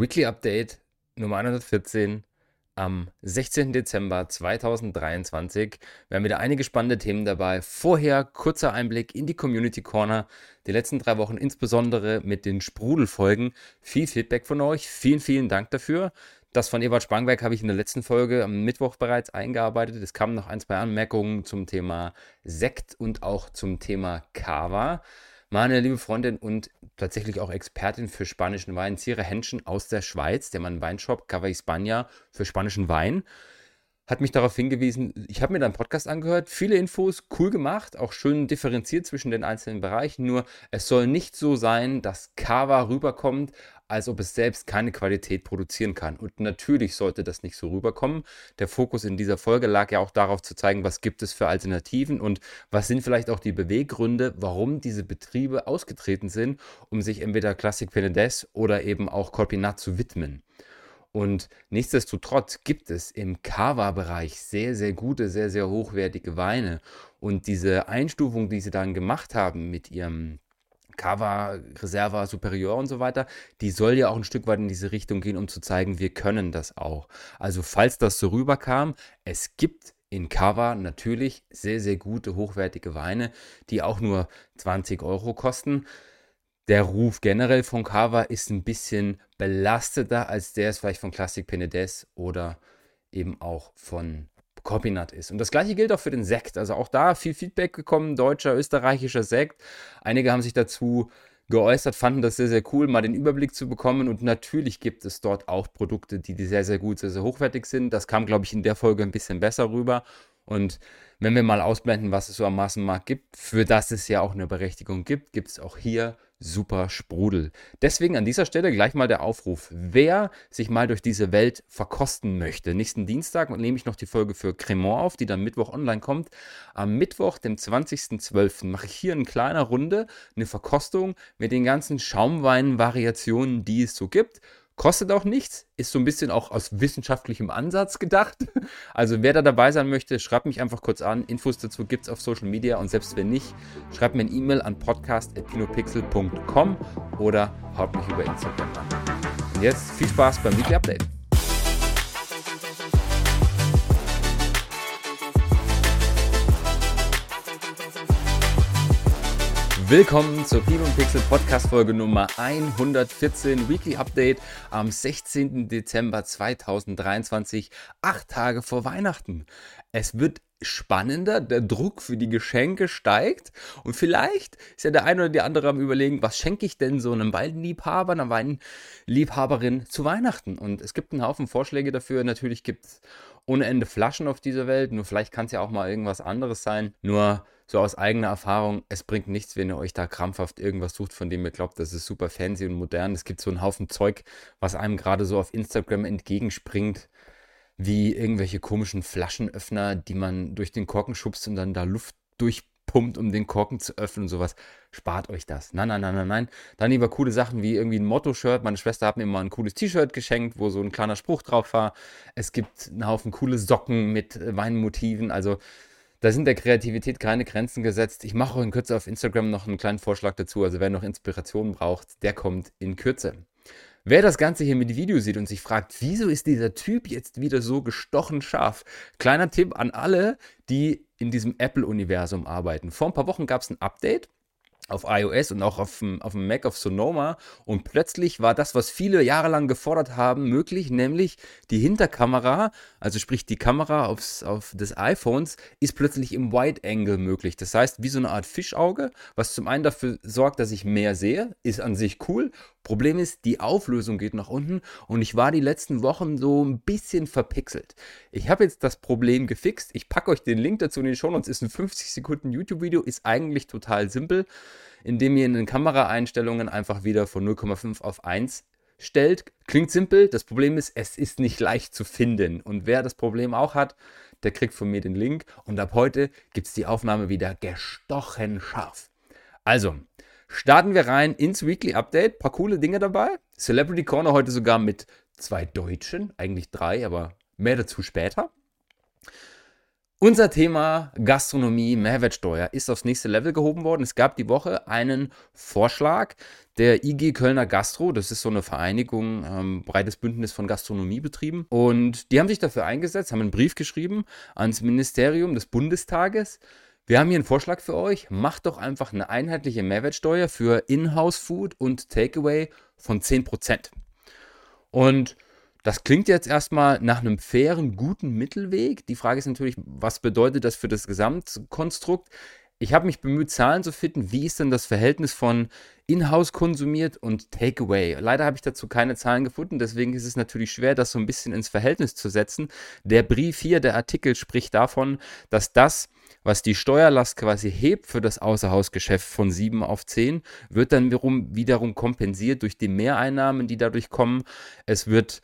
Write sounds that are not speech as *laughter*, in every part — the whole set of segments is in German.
Weekly Update Nummer 114 am 16. Dezember 2023. Wir haben wieder einige spannende Themen dabei. Vorher kurzer Einblick in die Community Corner. Die letzten drei Wochen insbesondere mit den Sprudelfolgen. Viel Feedback von euch. Vielen, vielen Dank dafür. Das von Ewald Spangberg habe ich in der letzten Folge am Mittwoch bereits eingearbeitet. Es kamen noch ein, zwei Anmerkungen zum Thema Sekt und auch zum Thema Kava. Meine liebe Freundin und tatsächlich auch Expertin für spanischen Wein, Cira Henschen aus der Schweiz, der Mann Weinshop Cava Hispania für spanischen Wein, hat mich darauf hingewiesen, ich habe mir deinen Podcast angehört, viele Infos, cool gemacht, auch schön differenziert zwischen den einzelnen Bereichen, nur es soll nicht so sein, dass Cava rüberkommt, als ob es selbst keine Qualität produzieren kann. Und natürlich sollte das nicht so rüberkommen. Der Fokus in dieser Folge lag ja auch darauf zu zeigen, was gibt es für Alternativen und was sind vielleicht auch die Beweggründe, warum diese Betriebe ausgetreten sind, um sich entweder Classic Penedès oder eben auch Corpinat zu widmen. Und nichtsdestotrotz gibt es im Cava-Bereich sehr, sehr gute, sehr, sehr hochwertige Weine. Und diese Einstufung, die sie dann gemacht haben mit ihrem Cava, Reserva, Superior und so weiter, die soll ja auch ein Stück weit in diese Richtung gehen, um zu zeigen, wir können das auch. Also falls das so rüberkam, es gibt in Cava natürlich sehr, sehr gute, hochwertige Weine, die auch nur 20 Euro kosten. Der Ruf generell von Cava ist ein bisschen belasteter als der es vielleicht von Classic Penedès oder eben auch von Corbinat ist. Und das gleiche gilt auch für den Sekt. Also auch da viel Feedback gekommen, deutscher, österreichischer Sekt. Einige haben sich dazu geäußert, fanden das sehr, sehr cool, mal den Überblick zu bekommen. Und natürlich gibt es dort auch Produkte, die sehr, sehr gut, sehr, sehr hochwertig sind. Das kam, glaube ich, in der Folge ein bisschen besser rüber. Und wenn wir mal ausblenden, was es so am Massenmarkt gibt, für das es ja auch eine Berechtigung gibt, gibt es auch hier super Sprudel. Deswegen an dieser Stelle gleich mal der Aufruf. Wer sich mal durch diese Welt verkosten möchte, nächsten Dienstag nehme ich noch die Folge für Cremant auf, die dann Mittwoch online kommt. Am Mittwoch, dem 20.12., mache ich hier in kleiner Runde eine Verkostung mit den ganzen Schaumwein-Variationen, die es so gibt. Kostet auch nichts, ist so ein bisschen auch aus wissenschaftlichem Ansatz gedacht. Also wer da dabei sein möchte, schreibt mich einfach kurz an. Infos dazu gibt es auf Social Media und selbst wenn nicht, schreibt mir ein E-Mail an podcast.pinopixel.com oder haut mich über Instagram an. Und jetzt viel Spaß beim Weekly Update. Willkommen zur Pino Pixel Podcast Folge Nummer 114 Weekly Update am 16. Dezember 2023, acht Tage vor Weihnachten. Es wird spannender, der Druck für die Geschenke steigt und vielleicht ist ja der eine oder die andere am überlegen, was schenke ich denn so einem Weinliebhaber, einer Weinliebhaberin zu Weihnachten? Und es gibt einen Haufen Vorschläge dafür. Natürlich gibt es ohne Ende Flaschen auf dieser Welt, nur vielleicht kann es ja auch mal irgendwas anderes sein. Nur so aus eigener Erfahrung, es bringt nichts, wenn ihr euch da krampfhaft irgendwas sucht, von dem ihr glaubt, das ist super fancy und modern. Es gibt so einen Haufen Zeug, was einem gerade so auf Instagram entgegenspringt, wie irgendwelche komischen Flaschenöffner, die man durch den Korken schubst und dann da Luft durchpumpt, um den Korken zu öffnen und sowas. Spart euch das. Nein, nein, nein, nein, nein. Dann lieber coole Sachen wie irgendwie ein Motto-Shirt. Meine Schwester hat mir immer ein cooles T-Shirt geschenkt, wo so ein kleiner Spruch drauf war. Es gibt einen Haufen coole Socken mit Weinmotiven. Also da sind der Kreativität keine Grenzen gesetzt. Ich mache auch in Kürze auf Instagram noch einen kleinen Vorschlag dazu. Also wer noch Inspiration braucht, der kommt in Kürze. Wer das Ganze hier mit Video sieht und sich fragt, wieso ist dieser Typ jetzt wieder so gestochen scharf? Kleiner Tipp an alle, die in diesem Apple-Universum arbeiten. Vor ein paar Wochen gab es ein Update auf iOS und auch auf dem, auf dem Mac auf Sonoma und plötzlich war das, was viele Jahre lang gefordert haben, möglich, nämlich die Hinterkamera, also sprich die Kamera aufs, auf des iPhones, ist plötzlich im Wide Angle möglich. Das heißt, wie so eine Art Fischauge, was zum einen dafür sorgt, dass ich mehr sehe, ist an sich cool. Problem ist, die Auflösung geht nach unten und ich war die letzten Wochen so ein bisschen verpixelt. Ich habe jetzt das Problem gefixt. Ich packe euch den Link dazu in den Show Notes. Ist ein 50 Sekunden YouTube-Video, ist eigentlich total simpel indem ihr in den Kameraeinstellungen einfach wieder von 0,5 auf 1 stellt. Klingt simpel, das Problem ist, es ist nicht leicht zu finden. Und wer das Problem auch hat, der kriegt von mir den Link. Und ab heute gibt es die Aufnahme wieder gestochen scharf. Also, starten wir rein ins Weekly Update. Paar coole Dinge dabei. Celebrity Corner heute sogar mit zwei Deutschen, eigentlich drei, aber mehr dazu später. Unser Thema Gastronomie, Mehrwertsteuer ist aufs nächste Level gehoben worden. Es gab die Woche einen Vorschlag der IG Kölner Gastro. Das ist so eine Vereinigung, ähm, breites Bündnis von Gastronomiebetrieben. Und die haben sich dafür eingesetzt, haben einen Brief geschrieben ans Ministerium des Bundestages. Wir haben hier einen Vorschlag für euch. Macht doch einfach eine einheitliche Mehrwertsteuer für In-House-Food und Takeaway von 10%. Und das klingt jetzt erstmal nach einem fairen, guten Mittelweg. Die Frage ist natürlich, was bedeutet das für das Gesamtkonstrukt? Ich habe mich bemüht, Zahlen zu finden. Wie ist denn das Verhältnis von In-house konsumiert und Takeaway? Leider habe ich dazu keine Zahlen gefunden, deswegen ist es natürlich schwer, das so ein bisschen ins Verhältnis zu setzen. Der Brief hier, der Artikel spricht davon, dass das, was die Steuerlast quasi hebt für das Außerhausgeschäft von 7 auf 10, wird dann wiederum kompensiert durch die Mehreinnahmen, die dadurch kommen. Es wird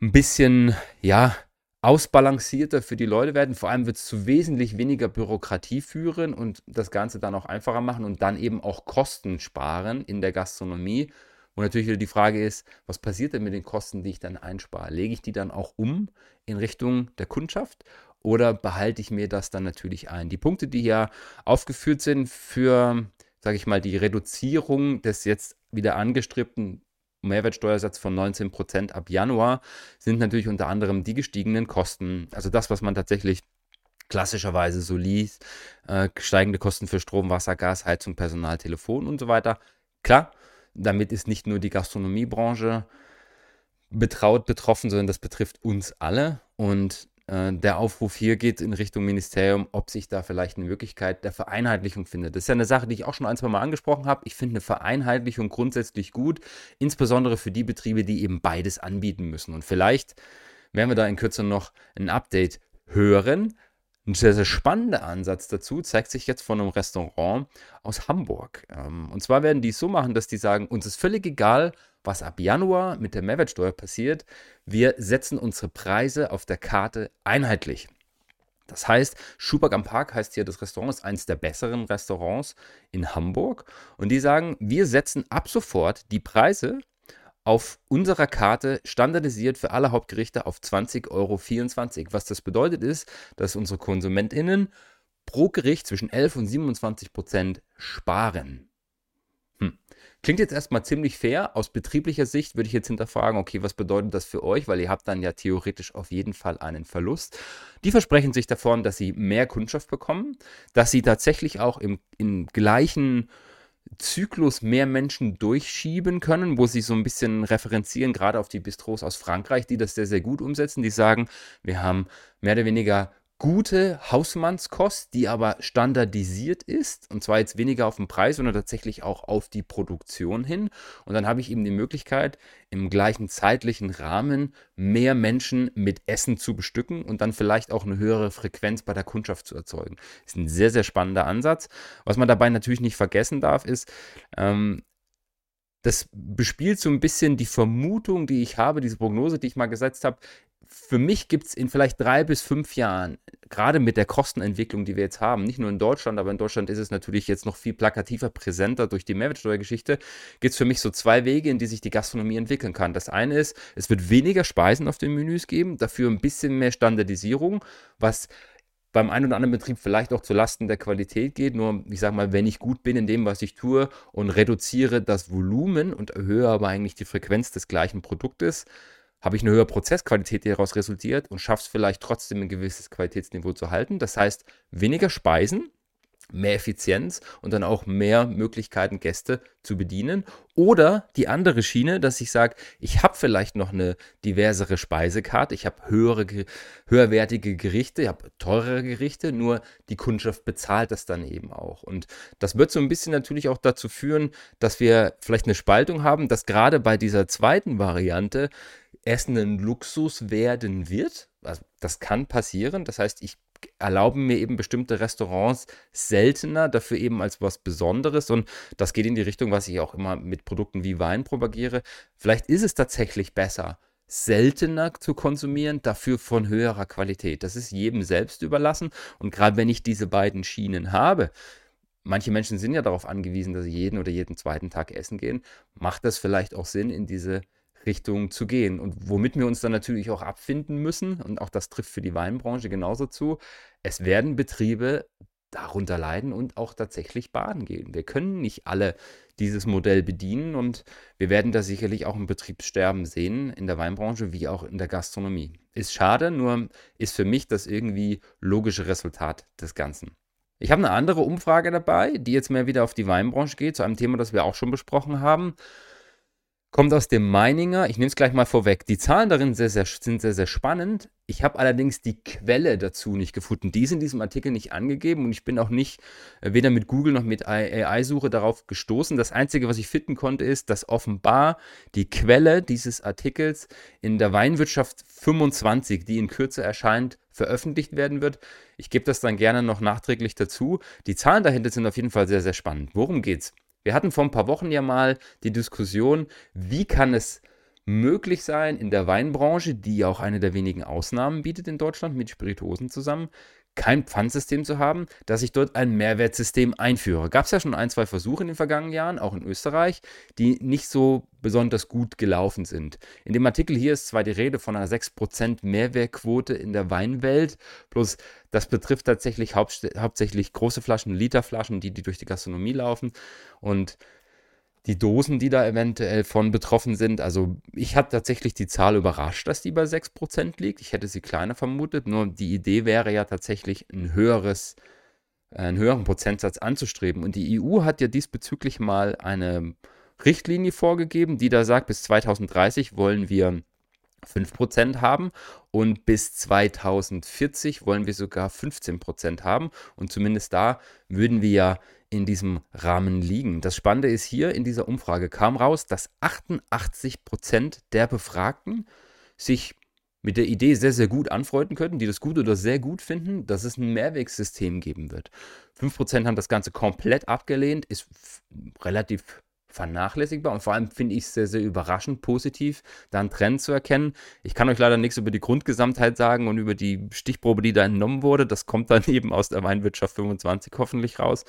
ein bisschen, ja, ausbalancierter für die Leute werden. Vor allem wird es zu wesentlich weniger Bürokratie führen und das Ganze dann auch einfacher machen und dann eben auch Kosten sparen in der Gastronomie. Und natürlich wieder die Frage ist, was passiert denn mit den Kosten, die ich dann einspare? Lege ich die dann auch um in Richtung der Kundschaft oder behalte ich mir das dann natürlich ein? Die Punkte, die hier aufgeführt sind für, sage ich mal, die Reduzierung des jetzt wieder angestrebten Mehrwertsteuersatz von 19% ab Januar sind natürlich unter anderem die gestiegenen Kosten. Also das, was man tatsächlich klassischerweise so liest, äh, steigende Kosten für Strom, Wasser, Gas, Heizung, Personal, Telefon und so weiter. Klar, damit ist nicht nur die Gastronomiebranche betraut betroffen, sondern das betrifft uns alle. Und äh, der Aufruf hier geht in Richtung Ministerium, ob sich da vielleicht eine Möglichkeit der Vereinheitlichung findet. Das ist ja eine Sache, die ich auch schon ein, zwei Mal angesprochen habe. Ich finde eine Vereinheitlichung grundsätzlich gut, insbesondere für die Betriebe, die eben beides anbieten müssen. Und vielleicht werden wir da in Kürze noch ein Update hören. Ein sehr, sehr spannender Ansatz dazu zeigt sich jetzt von einem Restaurant aus Hamburg. Ähm, und zwar werden die es so machen, dass die sagen, uns ist völlig egal, was ab Januar mit der Mehrwertsteuer passiert. Wir setzen unsere Preise auf der Karte einheitlich. Das heißt, Schuberg am Park heißt hier, das Restaurant ist eines der besseren Restaurants in Hamburg. Und die sagen, wir setzen ab sofort die Preise auf unserer Karte standardisiert für alle Hauptgerichte auf 20,24 Euro. Was das bedeutet ist, dass unsere KonsumentInnen pro Gericht zwischen 11 und 27 Prozent sparen. Hm. Klingt jetzt erstmal ziemlich fair. Aus betrieblicher Sicht würde ich jetzt hinterfragen, okay, was bedeutet das für euch? Weil ihr habt dann ja theoretisch auf jeden Fall einen Verlust. Die versprechen sich davon, dass sie mehr Kundschaft bekommen, dass sie tatsächlich auch im, im gleichen Zyklus mehr Menschen durchschieben können, wo sie so ein bisschen referenzieren, gerade auf die Bistros aus Frankreich, die das sehr, sehr gut umsetzen. Die sagen, wir haben mehr oder weniger gute Hausmannskost, die aber standardisiert ist. Und zwar jetzt weniger auf den Preis, sondern tatsächlich auch auf die Produktion hin. Und dann habe ich eben die Möglichkeit, im gleichen zeitlichen Rahmen mehr Menschen mit Essen zu bestücken und dann vielleicht auch eine höhere Frequenz bei der Kundschaft zu erzeugen. Das ist ein sehr, sehr spannender Ansatz. Was man dabei natürlich nicht vergessen darf, ist, ähm, das bespielt so ein bisschen die Vermutung, die ich habe, diese Prognose, die ich mal gesetzt habe, für mich gibt es in vielleicht drei bis fünf Jahren, gerade mit der Kostenentwicklung, die wir jetzt haben, nicht nur in Deutschland, aber in Deutschland ist es natürlich jetzt noch viel plakativer, präsenter durch die Mehrwertsteuergeschichte, gibt es für mich so zwei Wege, in die sich die Gastronomie entwickeln kann. Das eine ist, es wird weniger Speisen auf den Menüs geben, dafür ein bisschen mehr Standardisierung, was beim einen oder anderen Betrieb vielleicht auch zu Lasten der Qualität geht. Nur, ich sage mal, wenn ich gut bin in dem, was ich tue und reduziere das Volumen und erhöhe aber eigentlich die Frequenz des gleichen Produktes, habe ich eine höhere Prozessqualität, die daraus resultiert und schaffe es vielleicht trotzdem ein gewisses Qualitätsniveau zu halten. Das heißt, weniger Speisen, mehr Effizienz und dann auch mehr Möglichkeiten, Gäste zu bedienen. Oder die andere Schiene, dass ich sage, ich habe vielleicht noch eine diversere Speisekarte, ich habe höhere, höherwertige Gerichte, ich habe teurere Gerichte, nur die Kundschaft bezahlt das dann eben auch. Und das wird so ein bisschen natürlich auch dazu führen, dass wir vielleicht eine Spaltung haben, dass gerade bei dieser zweiten Variante Essen ein Luxus werden wird. Also das kann passieren. Das heißt, ich erlaube mir eben bestimmte Restaurants seltener, dafür eben als was Besonderes. Und das geht in die Richtung, was ich auch immer mit Produkten wie Wein propagiere. Vielleicht ist es tatsächlich besser, seltener zu konsumieren, dafür von höherer Qualität. Das ist jedem selbst überlassen. Und gerade wenn ich diese beiden Schienen habe, manche Menschen sind ja darauf angewiesen, dass sie jeden oder jeden zweiten Tag essen gehen, macht das vielleicht auch Sinn, in diese Richtung zu gehen. Und womit wir uns dann natürlich auch abfinden müssen, und auch das trifft für die Weinbranche genauso zu, es werden Betriebe darunter leiden und auch tatsächlich baden gehen. Wir können nicht alle dieses Modell bedienen und wir werden da sicherlich auch ein Betriebssterben sehen in der Weinbranche wie auch in der Gastronomie. Ist schade, nur ist für mich das irgendwie logische Resultat des Ganzen. Ich habe eine andere Umfrage dabei, die jetzt mehr wieder auf die Weinbranche geht, zu einem Thema, das wir auch schon besprochen haben kommt aus dem Meininger. Ich nehme es gleich mal vorweg. Die Zahlen darin sehr, sehr, sind sehr, sehr spannend. Ich habe allerdings die Quelle dazu nicht gefunden. Die ist in diesem Artikel nicht angegeben und ich bin auch nicht äh, weder mit Google noch mit AI-Suche darauf gestoßen. Das Einzige, was ich finden konnte, ist, dass offenbar die Quelle dieses Artikels in der Weinwirtschaft 25, die in Kürze erscheint, veröffentlicht werden wird. Ich gebe das dann gerne noch nachträglich dazu. Die Zahlen dahinter sind auf jeden Fall sehr, sehr spannend. Worum geht's? Wir hatten vor ein paar Wochen ja mal die Diskussion, wie kann es möglich sein, in der Weinbranche, die ja auch eine der wenigen Ausnahmen bietet in Deutschland mit Spirituosen zusammen, kein Pfandsystem zu haben, dass ich dort ein Mehrwertsystem einführe. Gab es ja schon ein, zwei Versuche in den vergangenen Jahren, auch in Österreich, die nicht so besonders gut gelaufen sind. In dem Artikel hier ist zwar die Rede von einer 6% Mehrwertquote in der Weinwelt, bloß das betrifft tatsächlich hauptsächlich große Flaschen, Literflaschen, die, die durch die Gastronomie laufen. Und die Dosen, die da eventuell von betroffen sind. Also ich habe tatsächlich die Zahl überrascht, dass die bei 6% liegt. Ich hätte sie kleiner vermutet. Nur die Idee wäre ja tatsächlich ein höheres, einen höheren Prozentsatz anzustreben. Und die EU hat ja diesbezüglich mal eine Richtlinie vorgegeben, die da sagt, bis 2030 wollen wir 5% haben und bis 2040 wollen wir sogar 15% haben und zumindest da würden wir ja in diesem Rahmen liegen. Das Spannende ist hier in dieser Umfrage kam raus, dass 88% der Befragten sich mit der Idee sehr, sehr gut anfreunden könnten, die das gut oder sehr gut finden, dass es ein Mehrwegsystem geben wird. 5% haben das Ganze komplett abgelehnt, ist relativ vernachlässigbar und vor allem finde ich es sehr, sehr überraschend positiv, da einen Trend zu erkennen. Ich kann euch leider nichts über die Grundgesamtheit sagen und über die Stichprobe, die da entnommen wurde. Das kommt dann *laughs* eben aus der Weinwirtschaft 25 hoffentlich raus.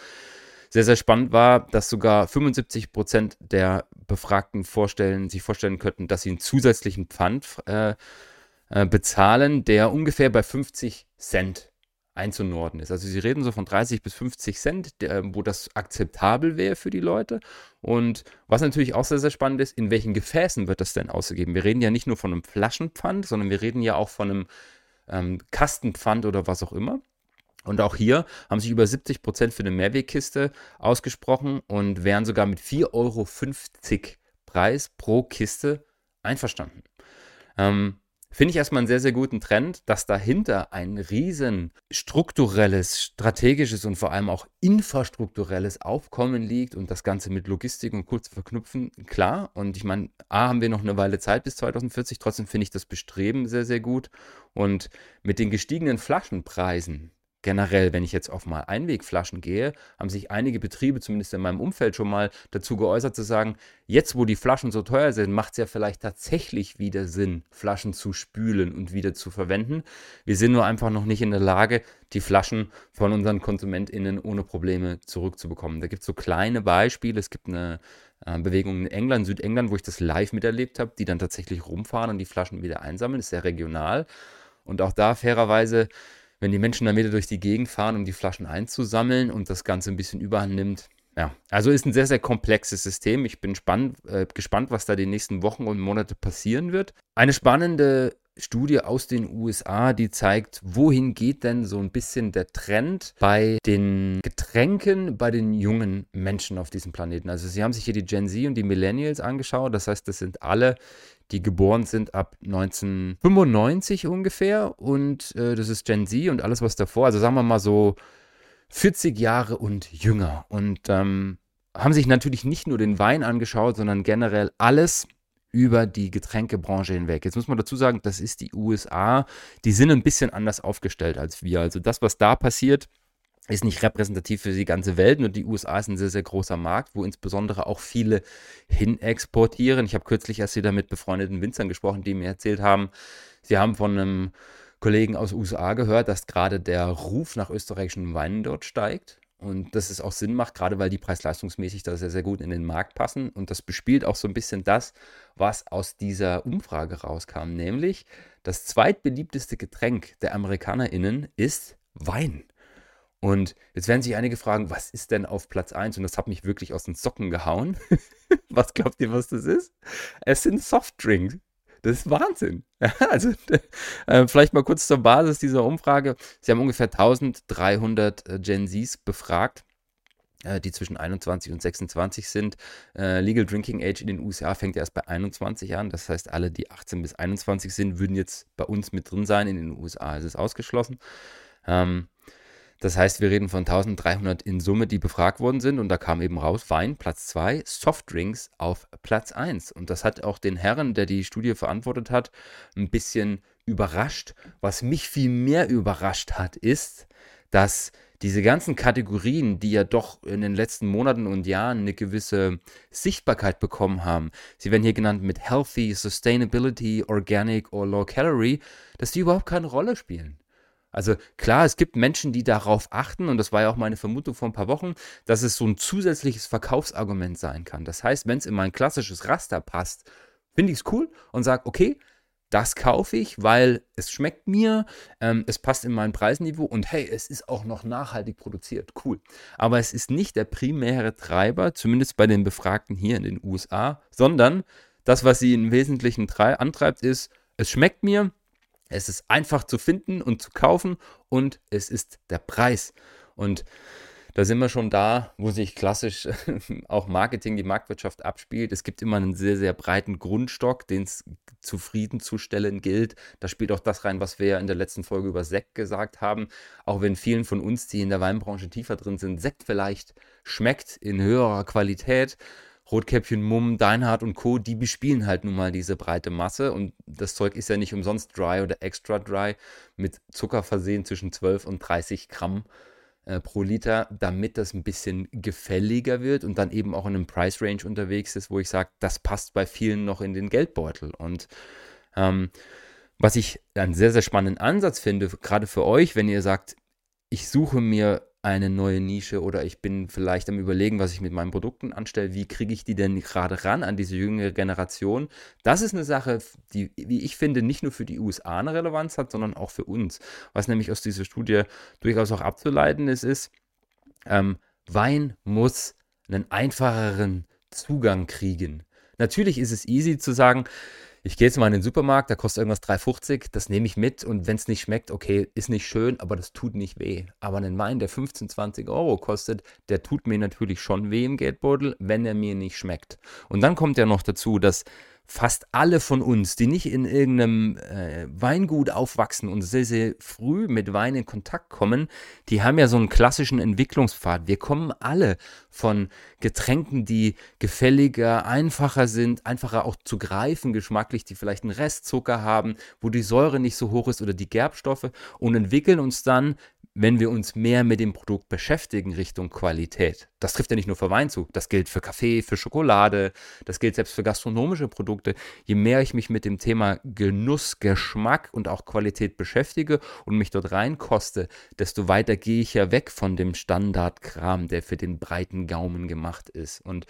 Sehr, sehr spannend war, dass sogar 75 Prozent der Befragten vorstellen, sich vorstellen könnten, dass sie einen zusätzlichen Pfand äh, äh, bezahlen, der ungefähr bei 50 Cent einzunorden ist. Also sie reden so von 30 bis 50 Cent, der, wo das akzeptabel wäre für die Leute. Und was natürlich auch sehr, sehr spannend ist, in welchen Gefäßen wird das denn ausgegeben? Wir reden ja nicht nur von einem Flaschenpfand, sondern wir reden ja auch von einem ähm, Kastenpfand oder was auch immer. Und auch hier haben sich über 70 Prozent für eine Mehrwegkiste ausgesprochen und wären sogar mit 4,50 Euro Preis pro Kiste einverstanden. Ähm, Finde ich erstmal einen sehr, sehr guten Trend, dass dahinter ein riesen strukturelles, strategisches und vor allem auch infrastrukturelles Aufkommen liegt und das Ganze mit Logistik und kurz verknüpfen, klar. Und ich meine, A, haben wir noch eine Weile Zeit bis 2040, trotzdem finde ich das Bestreben sehr, sehr gut. Und mit den gestiegenen Flaschenpreisen Generell, wenn ich jetzt auf mal Einwegflaschen gehe, haben sich einige Betriebe, zumindest in meinem Umfeld, schon mal dazu geäußert zu sagen, jetzt wo die Flaschen so teuer sind, macht es ja vielleicht tatsächlich wieder Sinn, Flaschen zu spülen und wieder zu verwenden. Wir sind nur einfach noch nicht in der Lage, die Flaschen von unseren KonsumentInnen ohne Probleme zurückzubekommen. Da gibt es so kleine Beispiele. Es gibt eine äh, Bewegung in England, Südengland, wo ich das live miterlebt habe, die dann tatsächlich rumfahren und die Flaschen wieder einsammeln. Das ist sehr regional. Und auch da fairerweise wenn die Menschen dann wieder durch die Gegend fahren, um die Flaschen einzusammeln und das Ganze ein bisschen überhand nimmt. Ja, also ist ein sehr, sehr komplexes System. Ich bin spannend, äh, gespannt, was da die nächsten Wochen und Monate passieren wird. Eine spannende Studie aus den USA, die zeigt, wohin geht denn so ein bisschen der Trend bei den Getränken bei den jungen Menschen auf diesem Planeten. Also sie haben sich hier die Gen Z und die Millennials angeschaut. Das heißt, das sind alle, die geboren sind ab 1995 ungefähr. Und äh, das ist Gen Z und alles, was davor, also sagen wir mal so 40 Jahre und jünger. Und ähm, haben sich natürlich nicht nur den Wein angeschaut, sondern generell alles über die Getränkebranche hinweg. Jetzt muss man dazu sagen, das ist die USA. Die sind ein bisschen anders aufgestellt als wir. Also das, was da passiert, ist nicht repräsentativ für die ganze Welt. Nur die USA ist ein sehr, sehr großer Markt, wo insbesondere auch viele hin exportieren. Ich habe kürzlich erst wieder mit befreundeten Winzern gesprochen, die mir erzählt haben, sie haben von einem Kollegen aus USA gehört, dass gerade der Ruf nach österreichischen Weinen dort steigt. Und dass es auch Sinn macht, gerade weil die preis-leistungsmäßig da sehr, sehr gut in den Markt passen. Und das bespielt auch so ein bisschen das, was aus dieser Umfrage rauskam. Nämlich, das zweitbeliebteste Getränk der AmerikanerInnen ist Wein. Und jetzt werden sich einige fragen, was ist denn auf Platz 1? Und das hat mich wirklich aus den Socken gehauen. *laughs* was glaubt ihr, was das ist? Es sind Softdrinks. Das ist Wahnsinn. *laughs* also äh, vielleicht mal kurz zur Basis dieser Umfrage. Sie haben ungefähr 1300 äh, Gen Zs befragt äh, die zwischen 21 und 26 sind. Legal Drinking Age in den USA fängt erst bei 21 an. Das heißt, alle, die 18 bis 21 sind, würden jetzt bei uns mit drin sein. In den USA ist es ausgeschlossen. Ähm, das heißt, wir reden von 1300 in Summe, die befragt worden sind. Und da kam eben raus, Wein Platz 2, Softdrinks auf Platz 1. Und das hat auch den Herren, der die Studie verantwortet hat, ein bisschen überrascht. Was mich viel mehr überrascht hat, ist, dass diese ganzen Kategorien, die ja doch in den letzten Monaten und Jahren eine gewisse Sichtbarkeit bekommen haben, sie werden hier genannt mit Healthy, Sustainability, Organic oder Low Calorie, dass die überhaupt keine Rolle spielen. Also klar, es gibt Menschen, die darauf achten, und das war ja auch meine Vermutung vor ein paar Wochen, dass es so ein zusätzliches Verkaufsargument sein kann. Das heißt, wenn es in mein klassisches Raster passt, finde ich es cool und sage, okay, das kaufe ich, weil es schmeckt mir, ähm, es passt in mein Preisniveau und hey, es ist auch noch nachhaltig produziert. Cool. Aber es ist nicht der primäre Treiber, zumindest bei den Befragten hier in den USA, sondern das, was sie im Wesentlichen antreibt, ist, es schmeckt mir, es ist einfach zu finden und zu kaufen und es ist der Preis. Und da sind wir schon da, wo sich klassisch *laughs* auch Marketing, die Marktwirtschaft abspielt. Es gibt immer einen sehr, sehr breiten Grundstock, den es zufriedenzustellen gilt. Da spielt auch das rein, was wir ja in der letzten Folge über Sekt gesagt haben. Auch wenn vielen von uns, die in der Weinbranche tiefer drin sind, Sekt vielleicht schmeckt in höherer Qualität, Rotkäppchen, Mumm, Deinhardt und Co., die bespielen halt nun mal diese breite Masse und das Zeug ist ja nicht umsonst dry oder extra dry mit Zucker versehen zwischen 12 und 30 Gramm äh, pro Liter, damit das ein bisschen gefälliger wird und dann eben auch in einem Price Range unterwegs ist, wo ich sage, das passt bei vielen noch in den Geldbeutel und ähm, was ich einen sehr, sehr spannenden Ansatz finde, gerade für euch, wenn ihr sagt, ich suche mir eine neue Nische oder ich bin vielleicht am Überlegen, was ich mit meinen Produkten anstelle. Wie kriege ich die denn gerade ran an diese jüngere Generation? Das ist eine Sache, die, wie ich finde, nicht nur für die USA eine Relevanz hat, sondern auch für uns. Was nämlich aus dieser Studie durchaus auch abzuleiten ist, ist, ähm, Wein muss einen einfacheren Zugang kriegen. Natürlich ist es easy zu sagen, ich gehe jetzt mal in den Supermarkt, da kostet irgendwas 3,50, das nehme ich mit und wenn es nicht schmeckt, okay, ist nicht schön, aber das tut nicht weh. Aber ein Wein, der 15, 20 Euro kostet, der tut mir natürlich schon weh im Geldbeutel, wenn er mir nicht schmeckt. Und dann kommt ja noch dazu, dass fast alle von uns, die nicht in irgendeinem äh, Weingut aufwachsen und sehr, sehr früh mit Wein in Kontakt kommen, die haben ja so einen klassischen Entwicklungspfad. Wir kommen alle von Getränken, die gefälliger, einfacher sind, einfacher auch zu greifen, geschmacklich, die vielleicht einen Restzucker haben, wo die Säure nicht so hoch ist oder die Gerbstoffe und entwickeln uns dann wenn wir uns mehr mit dem Produkt beschäftigen Richtung Qualität. Das trifft ja nicht nur für Wein zu, das gilt für Kaffee, für Schokolade, das gilt selbst für gastronomische Produkte. Je mehr ich mich mit dem Thema Genuss, Geschmack und auch Qualität beschäftige und mich dort reinkoste, desto weiter gehe ich ja weg von dem Standardkram, der für den breiten Gaumen gemacht ist. Und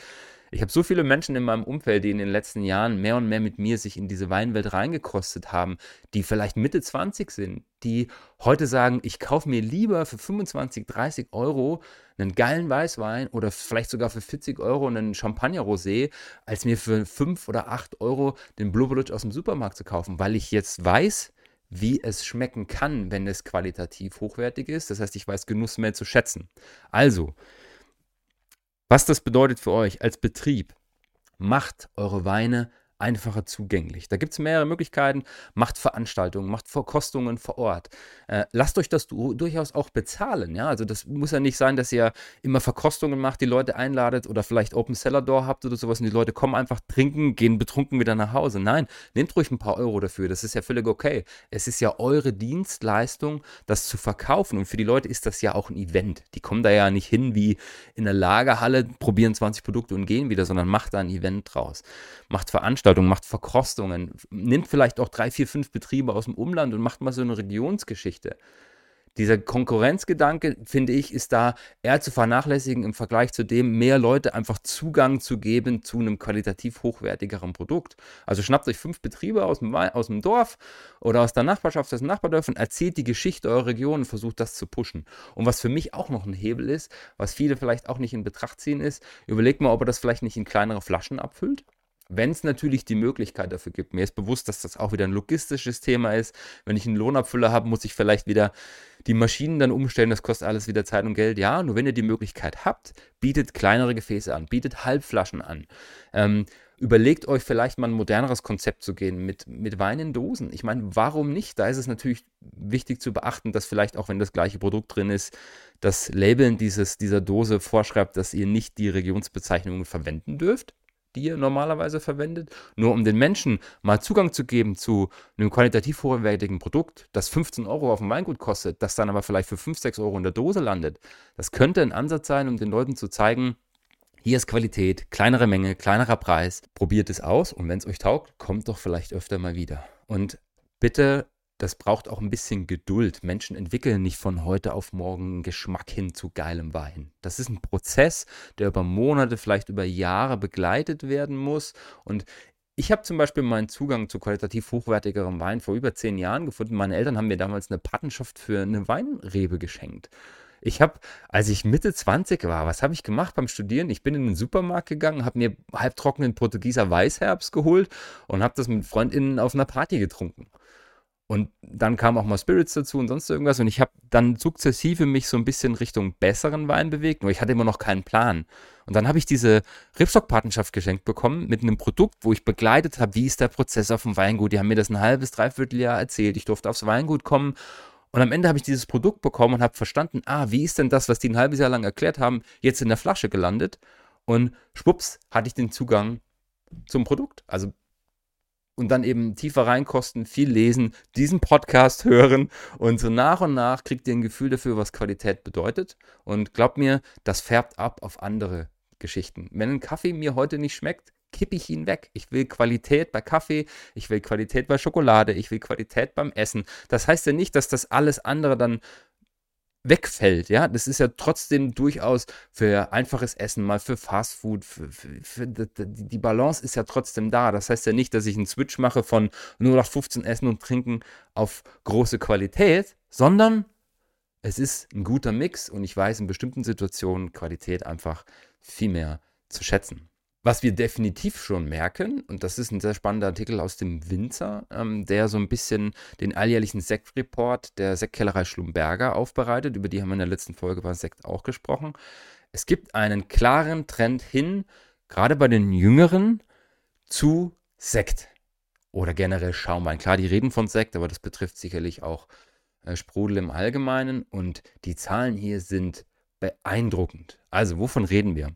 ich habe so viele Menschen in meinem Umfeld, die in den letzten Jahren mehr und mehr mit mir sich in diese Weinwelt reingekostet haben, die vielleicht Mitte 20 sind, die heute sagen, ich kaufe mir lieber für 25, 30 Euro einen geilen Weißwein oder vielleicht sogar für 40 Euro einen Champagner-Rosé, als mir für 5 oder 8 Euro den Blubberlutsch aus dem Supermarkt zu kaufen, weil ich jetzt weiß, wie es schmecken kann, wenn es qualitativ hochwertig ist. Das heißt, ich weiß Genuss mehr zu schätzen. Also, was das bedeutet für euch als Betrieb, macht eure Weine einfacher zugänglich. Da gibt es mehrere Möglichkeiten. Macht Veranstaltungen, macht Verkostungen vor Ort. Äh, lasst euch das du durchaus auch bezahlen. Ja? Also das muss ja nicht sein, dass ihr immer Verkostungen macht, die Leute einladet oder vielleicht Open Cellar Door habt oder sowas und die Leute kommen einfach trinken, gehen betrunken wieder nach Hause. Nein, nehmt ruhig ein paar Euro dafür. Das ist ja völlig okay. Es ist ja eure Dienstleistung, das zu verkaufen. Und für die Leute ist das ja auch ein Event. Die kommen da ja nicht hin wie in der Lagerhalle, probieren 20 Produkte und gehen wieder, sondern macht da ein Event draus. Macht Veranstaltungen Veranstaltungen, macht Verkostungen, nimmt vielleicht auch drei, vier, fünf Betriebe aus dem Umland und macht mal so eine Regionsgeschichte. Dieser Konkurrenzgedanke, finde ich, ist da eher zu vernachlässigen im Vergleich zu dem, mehr Leute einfach Zugang zu geben zu einem qualitativ hochwertigeren Produkt. Also schnappt euch fünf Betriebe aus dem, aus dem Dorf oder aus der Nachbarschaft, aus den Nachbardörfern, erzählt die Geschichte eurer Region und versucht das zu pushen. Und was für mich auch noch ein Hebel ist, was viele vielleicht auch nicht in Betracht ziehen, ist, überlegt mal, ob ihr das vielleicht nicht in kleinere Flaschen abfüllt wenn es natürlich die Möglichkeit dafür gibt. Mir ist bewusst, dass das auch wieder ein logistisches Thema ist. Wenn ich einen Lohnabfüller habe, muss ich vielleicht wieder die Maschinen dann umstellen. Das kostet alles wieder Zeit und Geld. Ja, nur wenn ihr die Möglichkeit habt, bietet kleinere Gefäße an, bietet Halbflaschen an. Ähm, überlegt euch vielleicht mal ein moderneres Konzept zu gehen mit, mit Wein in Dosen. Ich meine, warum nicht? Da ist es natürlich wichtig zu beachten, dass vielleicht auch wenn das gleiche Produkt drin ist, das Labeln dieses, dieser Dose vorschreibt, dass ihr nicht die Regionsbezeichnungen verwenden dürft die normalerweise verwendet, nur um den Menschen mal Zugang zu geben zu einem qualitativ hochwertigen Produkt, das 15 Euro auf dem Weingut kostet, das dann aber vielleicht für 5, 6 Euro in der Dose landet. Das könnte ein Ansatz sein, um den Leuten zu zeigen, hier ist Qualität, kleinere Menge, kleinerer Preis. Probiert es aus und wenn es euch taugt, kommt doch vielleicht öfter mal wieder. Und bitte das braucht auch ein bisschen Geduld. Menschen entwickeln nicht von heute auf morgen Geschmack hin zu geilem Wein. Das ist ein Prozess, der über Monate, vielleicht über Jahre begleitet werden muss. Und ich habe zum Beispiel meinen Zugang zu qualitativ hochwertigerem Wein vor über zehn Jahren gefunden. Meine Eltern haben mir damals eine Patenschaft für eine Weinrebe geschenkt. Ich habe, als ich Mitte 20 war, was habe ich gemacht beim Studieren? Ich bin in den Supermarkt gegangen, habe mir halbtrockenen Portugieser Weißherbst geholt und habe das mit Freundinnen auf einer Party getrunken. Und dann kamen auch mal Spirits dazu und sonst irgendwas. Und ich habe dann sukzessive mich so ein bisschen Richtung besseren Wein bewegt, nur ich hatte immer noch keinen Plan. Und dann habe ich diese Ripstock-Patenschaft geschenkt bekommen mit einem Produkt, wo ich begleitet habe, wie ist der Prozess auf dem Weingut. Die haben mir das ein halbes, dreiviertel Jahr erzählt. Ich durfte aufs Weingut kommen. Und am Ende habe ich dieses Produkt bekommen und habe verstanden, ah, wie ist denn das, was die ein halbes Jahr lang erklärt haben, jetzt in der Flasche gelandet? Und schwupps, hatte ich den Zugang zum Produkt. Also und dann eben tiefer reinkosten, viel lesen, diesen Podcast hören und so nach und nach kriegt ihr ein Gefühl dafür, was Qualität bedeutet. Und glaubt mir, das färbt ab auf andere Geschichten. Wenn ein Kaffee mir heute nicht schmeckt, kippe ich ihn weg. Ich will Qualität bei Kaffee, ich will Qualität bei Schokolade, ich will Qualität beim Essen. Das heißt ja nicht, dass das alles andere dann wegfällt, ja, das ist ja trotzdem durchaus für einfaches Essen, mal für Fastfood, für, für, für, die Balance ist ja trotzdem da. Das heißt ja nicht, dass ich einen Switch mache von nur nach 15 Essen und Trinken auf große Qualität, sondern es ist ein guter Mix und ich weiß in bestimmten Situationen Qualität einfach viel mehr zu schätzen. Was wir definitiv schon merken, und das ist ein sehr spannender Artikel aus dem Winzer, ähm, der so ein bisschen den alljährlichen Sektreport der Sektkellerei Schlumberger aufbereitet. Über die haben wir in der letzten Folge bei Sekt auch gesprochen. Es gibt einen klaren Trend hin, gerade bei den Jüngeren, zu Sekt oder generell Schaumwein. Klar, die reden von Sekt, aber das betrifft sicherlich auch äh, Sprudel im Allgemeinen. Und die Zahlen hier sind beeindruckend. Also, wovon reden wir?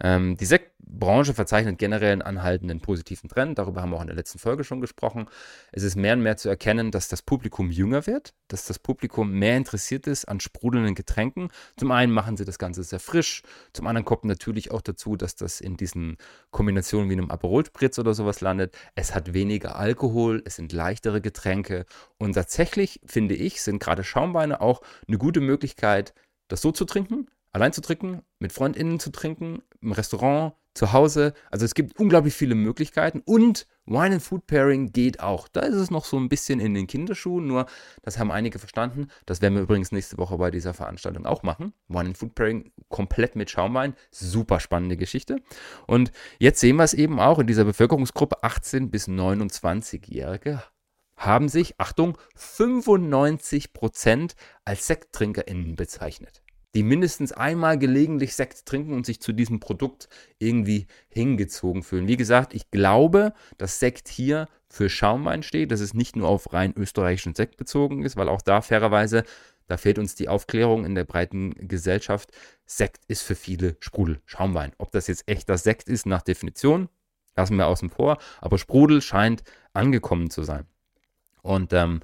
Ähm, die Sektbranche verzeichnet generell einen anhaltenden positiven Trend. Darüber haben wir auch in der letzten Folge schon gesprochen. Es ist mehr und mehr zu erkennen, dass das Publikum jünger wird, dass das Publikum mehr interessiert ist an sprudelnden Getränken. Zum einen machen sie das Ganze sehr frisch, zum anderen kommt natürlich auch dazu, dass das in diesen Kombinationen wie einem Aperol Spritz oder sowas landet. Es hat weniger Alkohol, es sind leichtere Getränke und tatsächlich finde ich, sind gerade Schaumweine auch eine gute Möglichkeit, das so zu trinken, allein zu trinken, mit FreundInnen zu trinken, im Restaurant, zu Hause. Also es gibt unglaublich viele Möglichkeiten und Wine and Food Pairing geht auch. Da ist es noch so ein bisschen in den Kinderschuhen, nur das haben einige verstanden. Das werden wir übrigens nächste Woche bei dieser Veranstaltung auch machen. Wine and Food Pairing komplett mit Schaumwein. Super spannende Geschichte. Und jetzt sehen wir es eben auch in dieser Bevölkerungsgruppe 18 bis 29-Jährige haben sich, Achtung, 95 Prozent als SekttrinkerInnen bezeichnet die mindestens einmal gelegentlich Sekt trinken und sich zu diesem Produkt irgendwie hingezogen fühlen. Wie gesagt, ich glaube, dass Sekt hier für Schaumwein steht, dass es nicht nur auf rein österreichischen Sekt bezogen ist, weil auch da fairerweise, da fehlt uns die Aufklärung in der breiten Gesellschaft. Sekt ist für viele Sprudel, Schaumwein. Ob das jetzt echter Sekt ist, nach Definition, lassen wir außen vor, aber Sprudel scheint angekommen zu sein. Und ähm,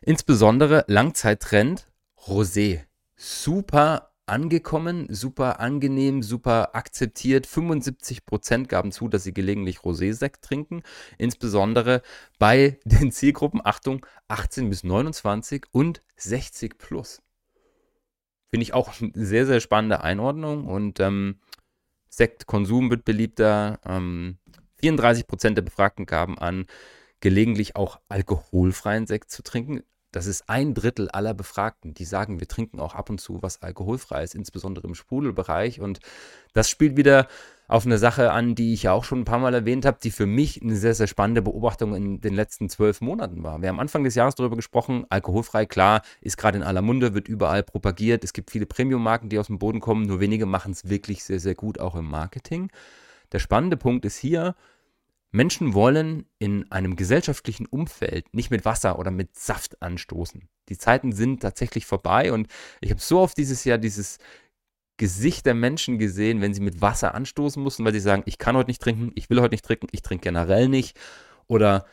insbesondere Langzeittrend Rosé super angekommen, super angenehm, super akzeptiert. 75% gaben zu, dass sie gelegentlich Rosé-Sekt trinken. Insbesondere bei *laughs* den Zielgruppen, Achtung, 18 bis 29 und 60 plus. Finde ich auch eine sehr, sehr spannende Einordnung und ähm, Sektkonsum wird beliebter. Ähm, 34% der Befragten gaben an, gelegentlich auch alkoholfreien Sekt zu trinken. Das ist ein Drittel aller Befragten, die sagen, wir trinken auch ab und zu was alkoholfrei ist, insbesondere im Sprudelbereich. Und das spielt wieder auf eine Sache an, die ich ja auch schon ein paar Mal erwähnt habe, die für mich eine sehr, sehr spannende Beobachtung in den letzten zwölf Monaten war. Wir haben Anfang des Jahres darüber gesprochen, alkoholfrei, klar, ist gerade in aller Munde, wird überall propagiert. Es gibt viele Premium-Marken, die aus dem Boden kommen, nur wenige machen es wirklich sehr, sehr gut, auch im Marketing. Der spannende Punkt ist hier, Menschen wollen in einem gesellschaftlichen Umfeld nicht mit Wasser oder mit Saft anstoßen. Die Zeiten sind tatsächlich vorbei und ich habe so oft dieses Jahr dieses Gesicht der Menschen gesehen, wenn sie mit Wasser anstoßen mussten, weil sie sagen, ich kann heute nicht trinken, ich will heute nicht trinken, ich trinke generell nicht oder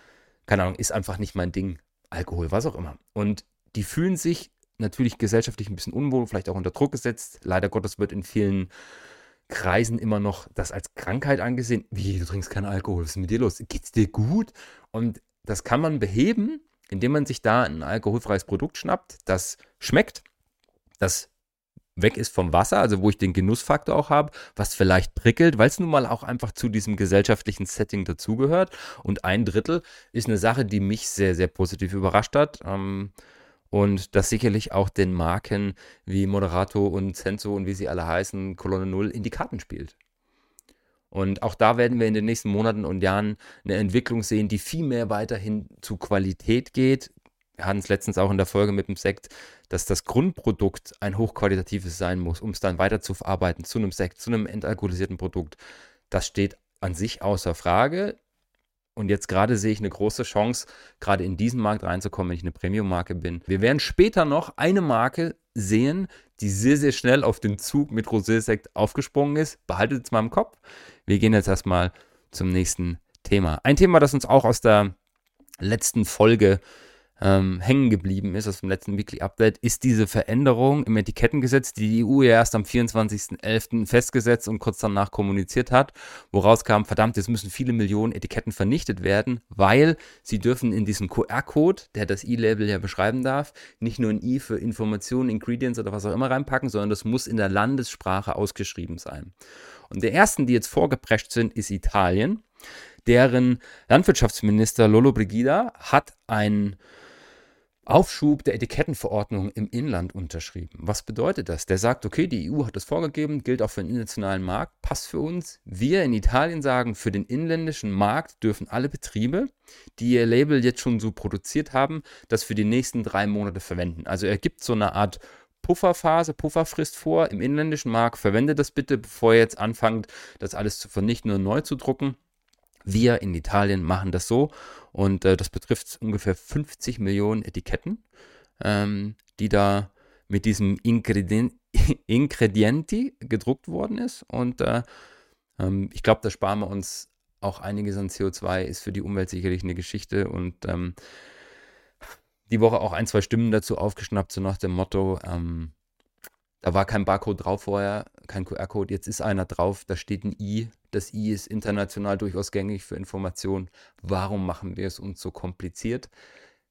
keine Ahnung, ist einfach nicht mein Ding, Alkohol, was auch immer. Und die fühlen sich natürlich gesellschaftlich ein bisschen unwohl, vielleicht auch unter Druck gesetzt. Leider Gottes wird in vielen Kreisen immer noch das als Krankheit angesehen. Wie, du trinkst keinen Alkohol, was ist mit dir los? Geht's dir gut? Und das kann man beheben, indem man sich da ein alkoholfreies Produkt schnappt, das schmeckt, das weg ist vom Wasser, also wo ich den Genussfaktor auch habe, was vielleicht prickelt, weil es nun mal auch einfach zu diesem gesellschaftlichen Setting dazugehört. Und ein Drittel ist eine Sache, die mich sehr, sehr positiv überrascht hat. Ähm, und das sicherlich auch den Marken wie Moderato und Senso und wie sie alle heißen, Kolonne Null in die Karten spielt. Und auch da werden wir in den nächsten Monaten und Jahren eine Entwicklung sehen, die viel mehr weiterhin zu Qualität geht. Wir hatten es letztens auch in der Folge mit dem Sekt, dass das Grundprodukt ein hochqualitatives sein muss, um es dann weiter zu zu einem Sekt, zu einem entalkoholisierten Produkt. Das steht an sich außer Frage. Und jetzt gerade sehe ich eine große Chance, gerade in diesen Markt reinzukommen, wenn ich eine Premium-Marke bin. Wir werden später noch eine Marke sehen, die sehr, sehr schnell auf den Zug mit Rosé-Sekt aufgesprungen ist. Behaltet es mal im Kopf. Wir gehen jetzt erstmal zum nächsten Thema. Ein Thema, das uns auch aus der letzten Folge ähm, hängen geblieben ist aus dem letzten Weekly Update, ist diese Veränderung im Etikettengesetz, die die EU ja erst am 24.11. festgesetzt und kurz danach kommuniziert hat, woraus kam, verdammt, jetzt müssen viele Millionen Etiketten vernichtet werden, weil sie dürfen in diesen QR-Code, der das E-Label ja beschreiben darf, nicht nur ein I für Informationen, Ingredients oder was auch immer reinpacken, sondern das muss in der Landessprache ausgeschrieben sein. Und der ersten, die jetzt vorgeprescht sind, ist Italien. Deren Landwirtschaftsminister Lolo Brigida hat ein Aufschub der Etikettenverordnung im Inland unterschrieben. Was bedeutet das? Der sagt, okay, die EU hat das vorgegeben, gilt auch für den internationalen Markt, passt für uns. Wir in Italien sagen, für den inländischen Markt dürfen alle Betriebe, die ihr Label jetzt schon so produziert haben, das für die nächsten drei Monate verwenden. Also er gibt so eine Art Pufferphase, Pufferfrist vor im inländischen Markt. Verwende das bitte, bevor ihr jetzt anfangt, das alles zu vernichten und neu zu drucken. Wir in Italien machen das so und äh, das betrifft ungefähr 50 Millionen Etiketten, ähm, die da mit diesem Ingredien *laughs* Ingredienti gedruckt worden ist. Und äh, ähm, ich glaube, da sparen wir uns auch einiges an CO2, ist für die Umwelt sicherlich eine Geschichte. Und ähm, die Woche auch ein, zwei Stimmen dazu aufgeschnappt, so nach dem Motto, ähm, da war kein Barcode drauf vorher, kein QR-Code, jetzt ist einer drauf, da steht ein I. Das I ist international durchaus gängig für Informationen. Warum machen wir es uns so kompliziert?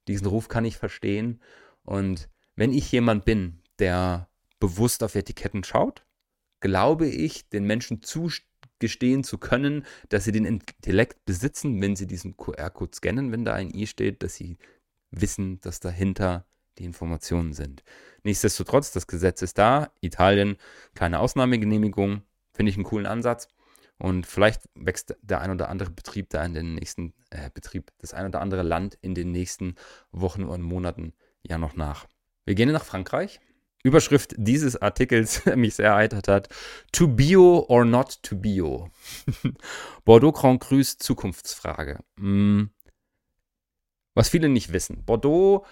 Diesen Ruf kann ich verstehen. Und wenn ich jemand bin, der bewusst auf Etiketten schaut, glaube ich, den Menschen zugestehen zu können, dass sie den Intellekt besitzen, wenn sie diesen QR-Code scannen, wenn da ein I steht, dass sie wissen, dass dahinter die Informationen sind. Nichtsdestotrotz, das Gesetz ist da. Italien, keine Ausnahmegenehmigung. Finde ich einen coolen Ansatz. Und vielleicht wächst der ein oder andere Betrieb da in den nächsten, äh, Betrieb, das ein oder andere Land in den nächsten Wochen und Monaten ja noch nach. Wir gehen nach Frankreich. Überschrift dieses Artikels *laughs* mich sehr erheitert hat: To Bio or not to Bio? *laughs* Bordeaux Grand Crus Zukunftsfrage. Hm. Was viele nicht wissen. Bordeaux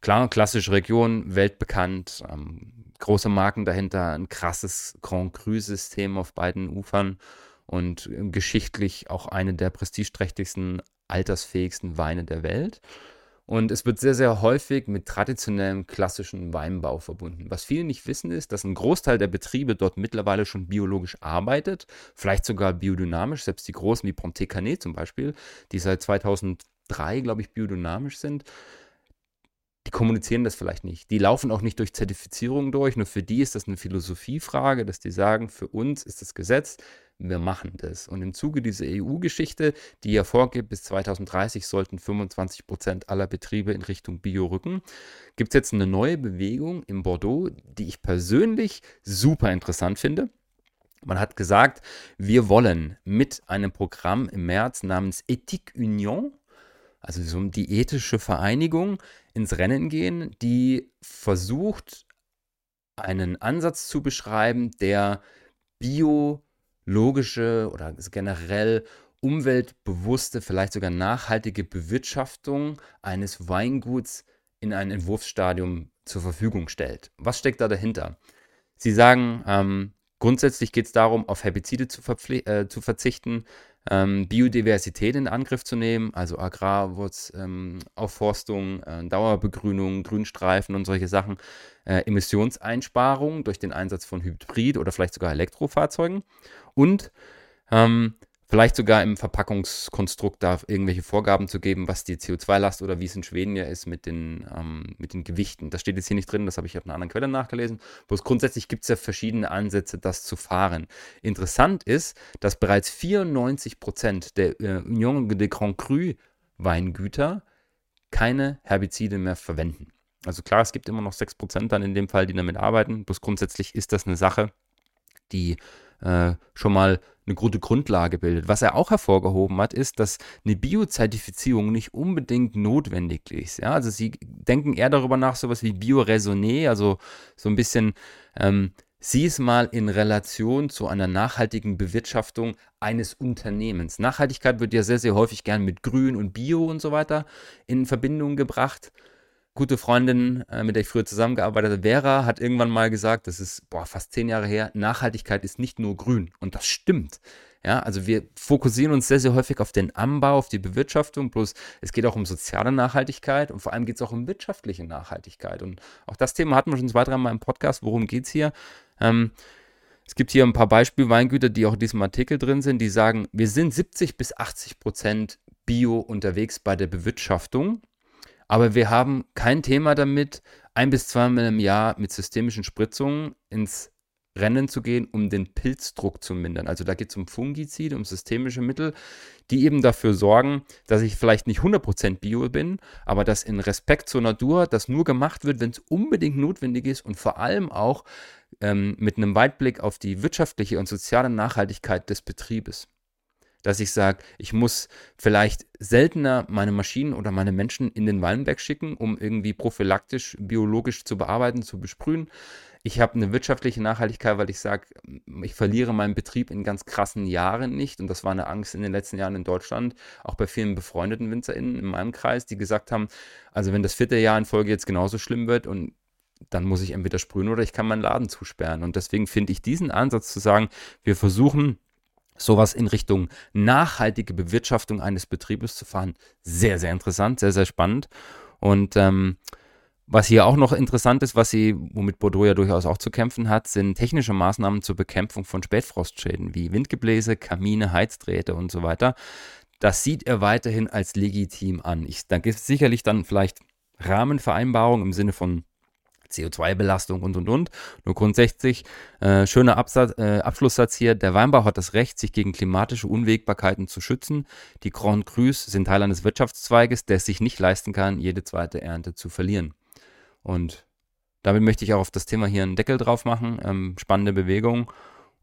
Klar, klassische Region, weltbekannt, ähm, große Marken dahinter, ein krasses Grand Cru-System auf beiden Ufern und geschichtlich auch eine der prestigeträchtigsten, altersfähigsten Weine der Welt. Und es wird sehr, sehr häufig mit traditionellem klassischen Weinbau verbunden. Was viele nicht wissen, ist, dass ein Großteil der Betriebe dort mittlerweile schon biologisch arbeitet, vielleicht sogar biodynamisch, selbst die großen wie Ponte Canet zum Beispiel, die seit 2003, glaube ich, biodynamisch sind. Die kommunizieren das vielleicht nicht. Die laufen auch nicht durch Zertifizierung durch. Nur für die ist das eine Philosophiefrage, dass die sagen, für uns ist das Gesetz, wir machen das. Und im Zuge dieser EU-Geschichte, die ja vorgibt, bis 2030 sollten 25 Prozent aller Betriebe in Richtung Bio rücken, gibt es jetzt eine neue Bewegung in Bordeaux, die ich persönlich super interessant finde. Man hat gesagt, wir wollen mit einem Programm im März namens Ethique Union, also so die ethische Vereinigung, ins Rennen gehen, die versucht, einen Ansatz zu beschreiben, der bio logische oder generell umweltbewusste, vielleicht sogar nachhaltige Bewirtschaftung eines Weinguts in ein Entwurfsstadium zur Verfügung stellt. Was steckt da dahinter? Sie sagen, ähm, grundsätzlich geht es darum, auf Herbizide zu, äh, zu verzichten, ähm, Biodiversität in Angriff zu nehmen, also Agrarwurz, ähm, Aufforstung, äh, Dauerbegrünung, Grünstreifen und solche Sachen, äh, Emissionseinsparung durch den Einsatz von Hybrid- oder vielleicht sogar Elektrofahrzeugen. Und ähm, vielleicht sogar im Verpackungskonstrukt da irgendwelche Vorgaben zu geben, was die CO2-Last oder wie es in Schweden ja ist mit den, ähm, mit den Gewichten. Das steht jetzt hier nicht drin, das habe ich auf einer anderen Quelle nachgelesen. Bloß grundsätzlich gibt es ja verschiedene Ansätze, das zu fahren. Interessant ist, dass bereits 94 Prozent der äh, Union de Grand Cru Weingüter keine Herbizide mehr verwenden. Also klar, es gibt immer noch 6% dann in dem Fall, die damit arbeiten. Bloß grundsätzlich ist das eine Sache, die äh, schon mal eine gute Grundlage bildet. Was er auch hervorgehoben hat, ist, dass eine Biozertifizierung nicht unbedingt notwendig ist. Ja? Also sie denken eher darüber nach, sowas wie Bioraisonné, also so ein bisschen, ähm, sieh es mal in Relation zu einer nachhaltigen Bewirtschaftung eines Unternehmens. Nachhaltigkeit wird ja sehr, sehr häufig gern mit Grün und Bio und so weiter in Verbindung gebracht gute Freundin, äh, mit der ich früher zusammengearbeitet habe, Vera, hat irgendwann mal gesagt, das ist boah, fast zehn Jahre her, Nachhaltigkeit ist nicht nur grün. Und das stimmt. Ja, also wir fokussieren uns sehr, sehr häufig auf den Anbau, auf die Bewirtschaftung, bloß es geht auch um soziale Nachhaltigkeit und vor allem geht es auch um wirtschaftliche Nachhaltigkeit. Und auch das Thema hatten wir schon zwei, dreimal im Podcast. Worum geht es hier? Ähm, es gibt hier ein paar Beispielweingüter, die auch in diesem Artikel drin sind, die sagen, wir sind 70 bis 80 Prozent Bio unterwegs bei der Bewirtschaftung aber wir haben kein Thema damit, ein bis zweimal im Jahr mit systemischen Spritzungen ins Rennen zu gehen, um den Pilzdruck zu mindern. Also da geht es um Fungizide, um systemische Mittel, die eben dafür sorgen, dass ich vielleicht nicht 100% Bio bin, aber dass in Respekt zur Natur das nur gemacht wird, wenn es unbedingt notwendig ist und vor allem auch ähm, mit einem Weitblick auf die wirtschaftliche und soziale Nachhaltigkeit des Betriebes dass ich sage, ich muss vielleicht seltener meine Maschinen oder meine Menschen in den Wallenberg schicken, um irgendwie prophylaktisch, biologisch zu bearbeiten, zu besprühen. Ich habe eine wirtschaftliche Nachhaltigkeit, weil ich sage, ich verliere meinen Betrieb in ganz krassen Jahren nicht. Und das war eine Angst in den letzten Jahren in Deutschland, auch bei vielen befreundeten WinzerInnen in meinem Kreis, die gesagt haben, also wenn das vierte Jahr in Folge jetzt genauso schlimm wird und dann muss ich entweder sprühen oder ich kann meinen Laden zusperren. Und deswegen finde ich diesen Ansatz zu sagen, wir versuchen sowas in Richtung nachhaltige Bewirtschaftung eines Betriebes zu fahren. Sehr, sehr interessant, sehr, sehr spannend. Und ähm, was hier auch noch interessant ist, was sie, womit Bordeaux ja durchaus auch zu kämpfen hat, sind technische Maßnahmen zur Bekämpfung von Spätfrostschäden wie Windgebläse, Kamine, Heizdrähte und so weiter. Das sieht er weiterhin als legitim an. Ich, da gibt es sicherlich dann vielleicht Rahmenvereinbarungen im Sinne von CO2-Belastung und und und. Nur grundsätzlich, äh, schöner Absatz, äh, Abschlusssatz hier, der Weinbau hat das Recht, sich gegen klimatische Unwägbarkeiten zu schützen. Die Grand Crus sind Teil eines Wirtschaftszweiges, der es sich nicht leisten kann, jede zweite Ernte zu verlieren. Und damit möchte ich auch auf das Thema hier einen Deckel drauf machen. Ähm, spannende Bewegung.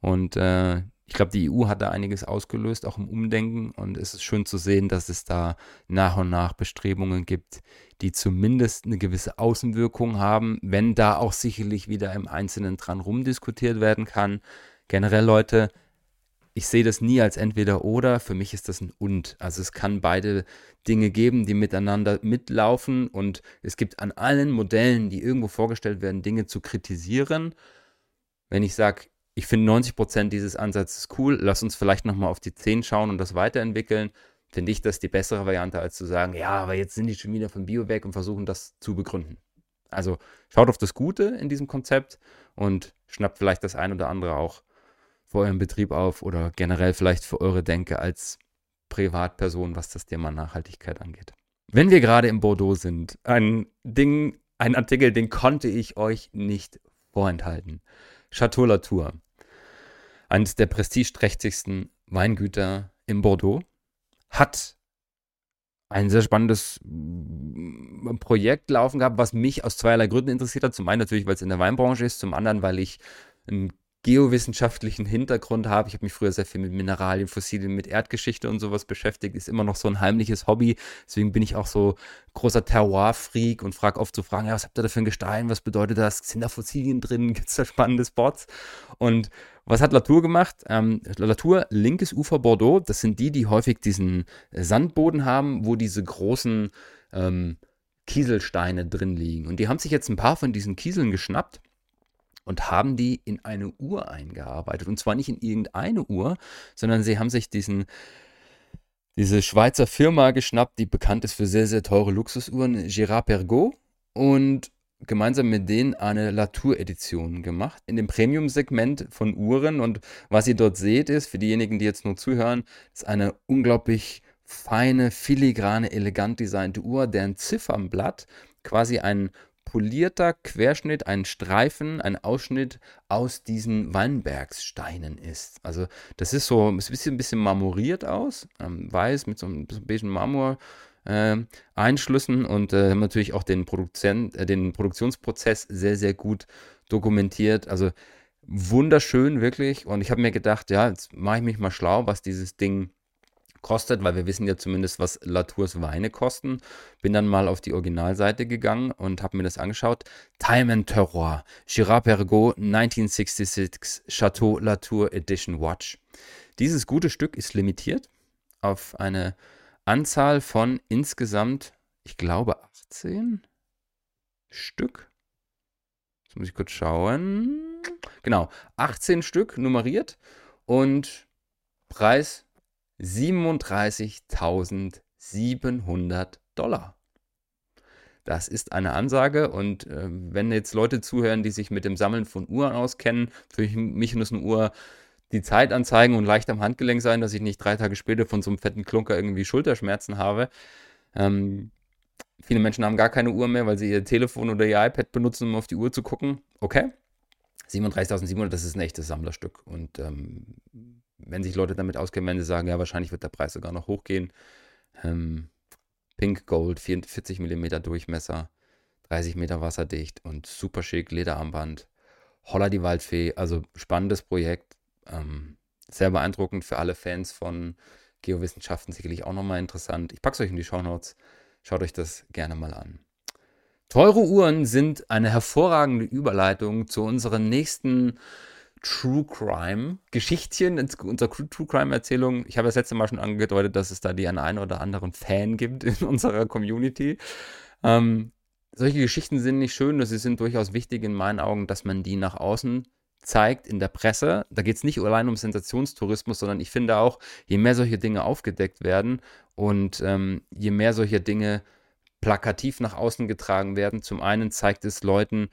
Und äh, ich glaube, die EU hat da einiges ausgelöst, auch im Umdenken. Und es ist schön zu sehen, dass es da nach und nach Bestrebungen gibt, die zumindest eine gewisse Außenwirkung haben, wenn da auch sicherlich wieder im Einzelnen dran rumdiskutiert werden kann. Generell, Leute, ich sehe das nie als entweder oder, für mich ist das ein und. Also es kann beide Dinge geben, die miteinander mitlaufen und es gibt an allen Modellen, die irgendwo vorgestellt werden, Dinge zu kritisieren. Wenn ich sage, ich finde 90% dieses Ansatzes cool. Lass uns vielleicht nochmal auf die 10 schauen und das weiterentwickeln. finde ich das die bessere Variante, als zu sagen, ja, aber jetzt sind die schon wieder von Bio weg und versuchen das zu begründen. Also schaut auf das Gute in diesem Konzept und schnappt vielleicht das ein oder andere auch für euren Betrieb auf oder generell vielleicht für eure Denke als Privatperson, was das Thema Nachhaltigkeit angeht. Wenn wir gerade im Bordeaux sind, ein Ding, ein Artikel, den konnte ich euch nicht vorenthalten. Chateau Latour, eines der prestigeträchtigsten Weingüter in Bordeaux, hat ein sehr spannendes mm, Projekt laufen gehabt, was mich aus zweierlei Gründen interessiert hat. Zum einen natürlich, weil es in der Weinbranche ist, zum anderen, weil ich ein geowissenschaftlichen Hintergrund habe. Ich habe mich früher sehr viel mit Mineralien, Fossilien, mit Erdgeschichte und sowas beschäftigt. Ist immer noch so ein heimliches Hobby. Deswegen bin ich auch so großer Terroir-Freak und frage oft so Fragen, ja, was habt ihr da für ein Gestein? Was bedeutet das? Sind da Fossilien drin? *laughs* Gibt es da spannende Spots? Und was hat Latour gemacht? Ähm, Latour, linkes Ufer Bordeaux, das sind die, die häufig diesen Sandboden haben, wo diese großen ähm, Kieselsteine drin liegen. Und die haben sich jetzt ein paar von diesen Kieseln geschnappt und haben die in eine Uhr eingearbeitet. Und zwar nicht in irgendeine Uhr, sondern sie haben sich diesen, diese Schweizer Firma geschnappt, die bekannt ist für sehr, sehr teure Luxusuhren, Girard Pergaud, und gemeinsam mit denen eine Latour-Edition gemacht in dem Premium-Segment von Uhren. Und was ihr dort seht, ist, für diejenigen, die jetzt nur zuhören, ist eine unglaublich feine, filigrane, elegant designte Uhr, deren Ziffernblatt quasi ein polierter Querschnitt, ein Streifen, ein Ausschnitt aus diesen Weinbergssteinen ist. Also das ist so, es sieht ein bisschen marmoriert aus, ähm, weiß mit so einem beigen Marmor. Äh, Einschlüssen und äh, haben natürlich auch den, Produzent, äh, den Produktionsprozess sehr, sehr gut dokumentiert. Also wunderschön, wirklich. Und ich habe mir gedacht, ja, jetzt mache ich mich mal schlau, was dieses Ding kostet, weil wir wissen ja zumindest, was Latours Weine kosten. Bin dann mal auf die Originalseite gegangen und habe mir das angeschaut. Time and Terroir, Girard Perregaux 1966 Chateau Latour Edition Watch. Dieses gute Stück ist limitiert auf eine Anzahl von insgesamt, ich glaube, 18 Stück. Jetzt muss ich kurz schauen. Genau, 18 Stück nummeriert und Preis 37.700 Dollar. Das ist eine Ansage und äh, wenn jetzt Leute zuhören, die sich mit dem Sammeln von Uhren auskennen, für mich muss eine Uhr die Zeit anzeigen und leicht am Handgelenk sein, dass ich nicht drei Tage später von so einem fetten Klunker irgendwie Schulterschmerzen habe. Ähm, viele Menschen haben gar keine Uhr mehr, weil sie ihr Telefon oder ihr iPad benutzen, um auf die Uhr zu gucken. Okay. 37.700, das ist ein echtes Sammlerstück. Und ähm, wenn sich Leute damit auskennen, wenn sie sagen, ja, wahrscheinlich wird der Preis sogar noch hochgehen. Ähm, Pink Gold, 44 mm Durchmesser, 30 Meter wasserdicht und super schick, Lederarmband. Holla die Waldfee, also spannendes Projekt. Ähm, sehr beeindruckend für alle Fans von Geowissenschaften, sicherlich auch nochmal interessant. Ich packe es euch in die Show Notes. Schaut euch das gerne mal an. Teure Uhren sind eine hervorragende Überleitung zu unseren nächsten True Crime Geschichtchen, unserer True Crime Erzählung. Ich habe das letzte Mal schon angedeutet, dass es da die einen oder anderen Fan gibt in *laughs* unserer Community. Ähm, solche Geschichten sind nicht schön, sie sind durchaus wichtig in meinen Augen, dass man die nach außen zeigt in der Presse. Da geht es nicht allein um Sensationstourismus, sondern ich finde auch, je mehr solche Dinge aufgedeckt werden und ähm, je mehr solche Dinge plakativ nach außen getragen werden, zum einen zeigt es Leuten,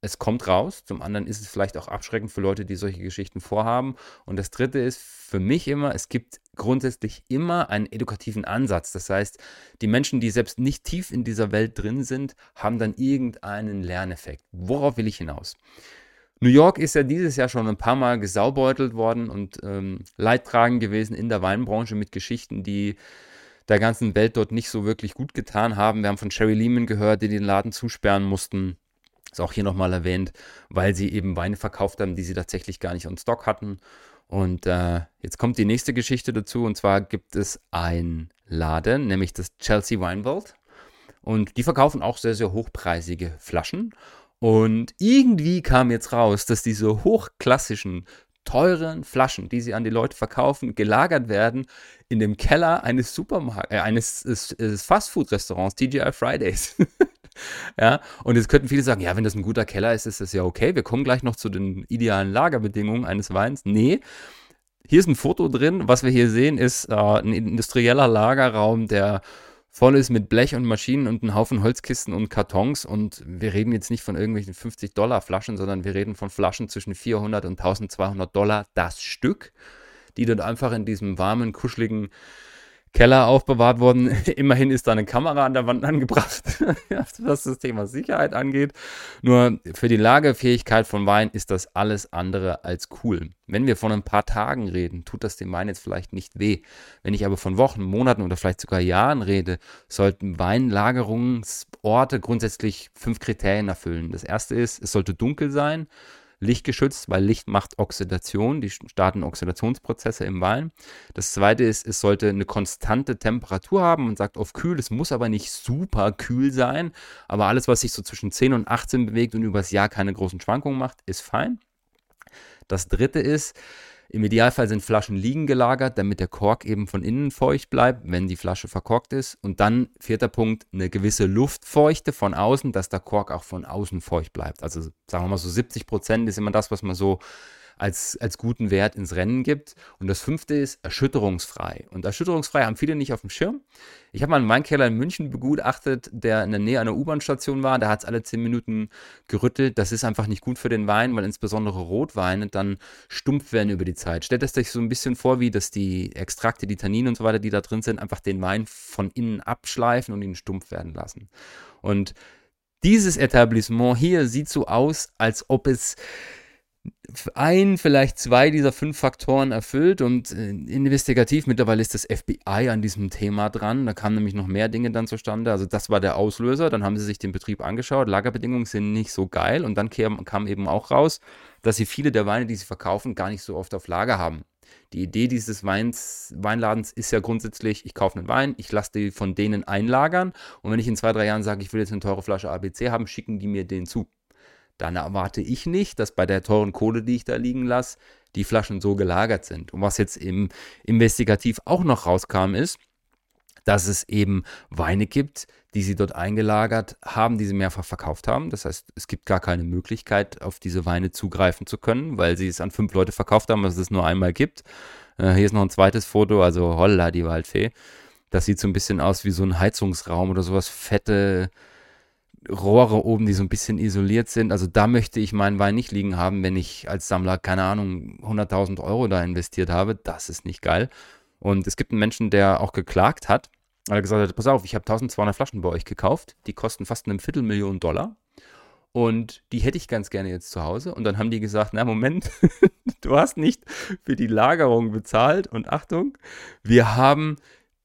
es kommt raus. Zum anderen ist es vielleicht auch abschreckend für Leute, die solche Geschichten vorhaben. Und das Dritte ist für mich immer, es gibt grundsätzlich immer einen edukativen Ansatz. Das heißt, die Menschen, die selbst nicht tief in dieser Welt drin sind, haben dann irgendeinen Lerneffekt. Worauf will ich hinaus? New York ist ja dieses Jahr schon ein paar Mal gesaubeutelt worden und ähm, leidtragend gewesen in der Weinbranche mit Geschichten, die der ganzen Welt dort nicht so wirklich gut getan haben. Wir haben von Sherry Lehman gehört, die den Laden zusperren mussten ist auch hier nochmal erwähnt, weil sie eben Weine verkauft haben, die sie tatsächlich gar nicht on Stock hatten. Und äh, jetzt kommt die nächste Geschichte dazu. Und zwar gibt es einen Laden, nämlich das Chelsea Wine Vault. Und die verkaufen auch sehr, sehr hochpreisige Flaschen. Und irgendwie kam jetzt raus, dass diese hochklassischen, teuren Flaschen, die sie an die Leute verkaufen, gelagert werden in dem Keller eines Supermarkts, äh, eines, eines Fastfood-Restaurants, TGI Fridays. *laughs* Ja, und jetzt könnten viele sagen, ja, wenn das ein guter Keller ist, ist das ja okay. Wir kommen gleich noch zu den idealen Lagerbedingungen eines Weins. Nee, Hier ist ein Foto drin. Was wir hier sehen, ist äh, ein industrieller Lagerraum, der voll ist mit Blech und Maschinen und einem Haufen Holzkisten und Kartons. Und wir reden jetzt nicht von irgendwelchen 50-Dollar-Flaschen, sondern wir reden von Flaschen zwischen 400 und 1200 Dollar das Stück, die dort einfach in diesem warmen, kuscheligen Keller aufbewahrt worden. *laughs* Immerhin ist da eine Kamera an der Wand angebracht, *laughs* was das Thema Sicherheit angeht. Nur für die Lagefähigkeit von Wein ist das alles andere als cool. Wenn wir von ein paar Tagen reden, tut das dem Wein jetzt vielleicht nicht weh. Wenn ich aber von Wochen, Monaten oder vielleicht sogar Jahren rede, sollten Weinlagerungsorte grundsätzlich fünf Kriterien erfüllen. Das erste ist, es sollte dunkel sein lichtgeschützt, weil Licht macht Oxidation, die starten Oxidationsprozesse im Wein. Das zweite ist, es sollte eine konstante Temperatur haben und sagt auf kühl, es muss aber nicht super kühl sein, aber alles, was sich so zwischen 10 und 18 bewegt und übers Jahr keine großen Schwankungen macht, ist fein. Das dritte ist, im Idealfall sind Flaschen liegen gelagert, damit der Kork eben von innen feucht bleibt, wenn die Flasche verkorkt ist. Und dann, vierter Punkt, eine gewisse Luftfeuchte von außen, dass der Kork auch von außen feucht bleibt. Also sagen wir mal so 70 Prozent ist immer das, was man so als, als guten Wert ins Rennen gibt. Und das fünfte ist erschütterungsfrei. Und erschütterungsfrei haben viele nicht auf dem Schirm. Ich habe mal einen Weinkeller in München begutachtet, der in der Nähe einer U-Bahn-Station war. Da hat es alle zehn Minuten gerüttelt. Das ist einfach nicht gut für den Wein, weil insbesondere Rotweine dann stumpf werden über die Zeit. Stellt es euch so ein bisschen vor, wie dass die Extrakte, die Tanninen und so weiter, die da drin sind, einfach den Wein von innen abschleifen und ihn stumpf werden lassen. Und dieses Etablissement hier sieht so aus, als ob es ein, vielleicht zwei dieser fünf Faktoren erfüllt und äh, investigativ mittlerweile ist das FBI an diesem Thema dran. Da kamen nämlich noch mehr Dinge dann zustande. Also das war der Auslöser. Dann haben sie sich den Betrieb angeschaut. Lagerbedingungen sind nicht so geil und dann kam, kam eben auch raus, dass sie viele der Weine, die sie verkaufen, gar nicht so oft auf Lager haben. Die Idee dieses Weins, Weinladens ist ja grundsätzlich, ich kaufe einen Wein, ich lasse die von denen einlagern und wenn ich in zwei, drei Jahren sage, ich will jetzt eine teure Flasche ABC haben, schicken die mir den zu dann erwarte ich nicht, dass bei der teuren Kohle, die ich da liegen lasse, die Flaschen so gelagert sind. Und was jetzt im Investigativ auch noch rauskam, ist, dass es eben Weine gibt, die sie dort eingelagert haben, die sie mehrfach verkauft haben. Das heißt, es gibt gar keine Möglichkeit, auf diese Weine zugreifen zu können, weil sie es an fünf Leute verkauft haben, was es nur einmal gibt. Äh, hier ist noch ein zweites Foto, also holla, die Waldfee. Das sieht so ein bisschen aus wie so ein Heizungsraum oder sowas. Fette, Rohre oben, die so ein bisschen isoliert sind. Also da möchte ich meinen Wein nicht liegen haben, wenn ich als Sammler, keine Ahnung, 100.000 Euro da investiert habe. Das ist nicht geil. Und es gibt einen Menschen, der auch geklagt hat, weil er gesagt hat, pass auf, ich habe 1200 Flaschen bei euch gekauft, die kosten fast eine Viertelmillion Dollar. Und die hätte ich ganz gerne jetzt zu Hause. Und dann haben die gesagt, na Moment, *laughs* du hast nicht für die Lagerung bezahlt. Und Achtung, wir haben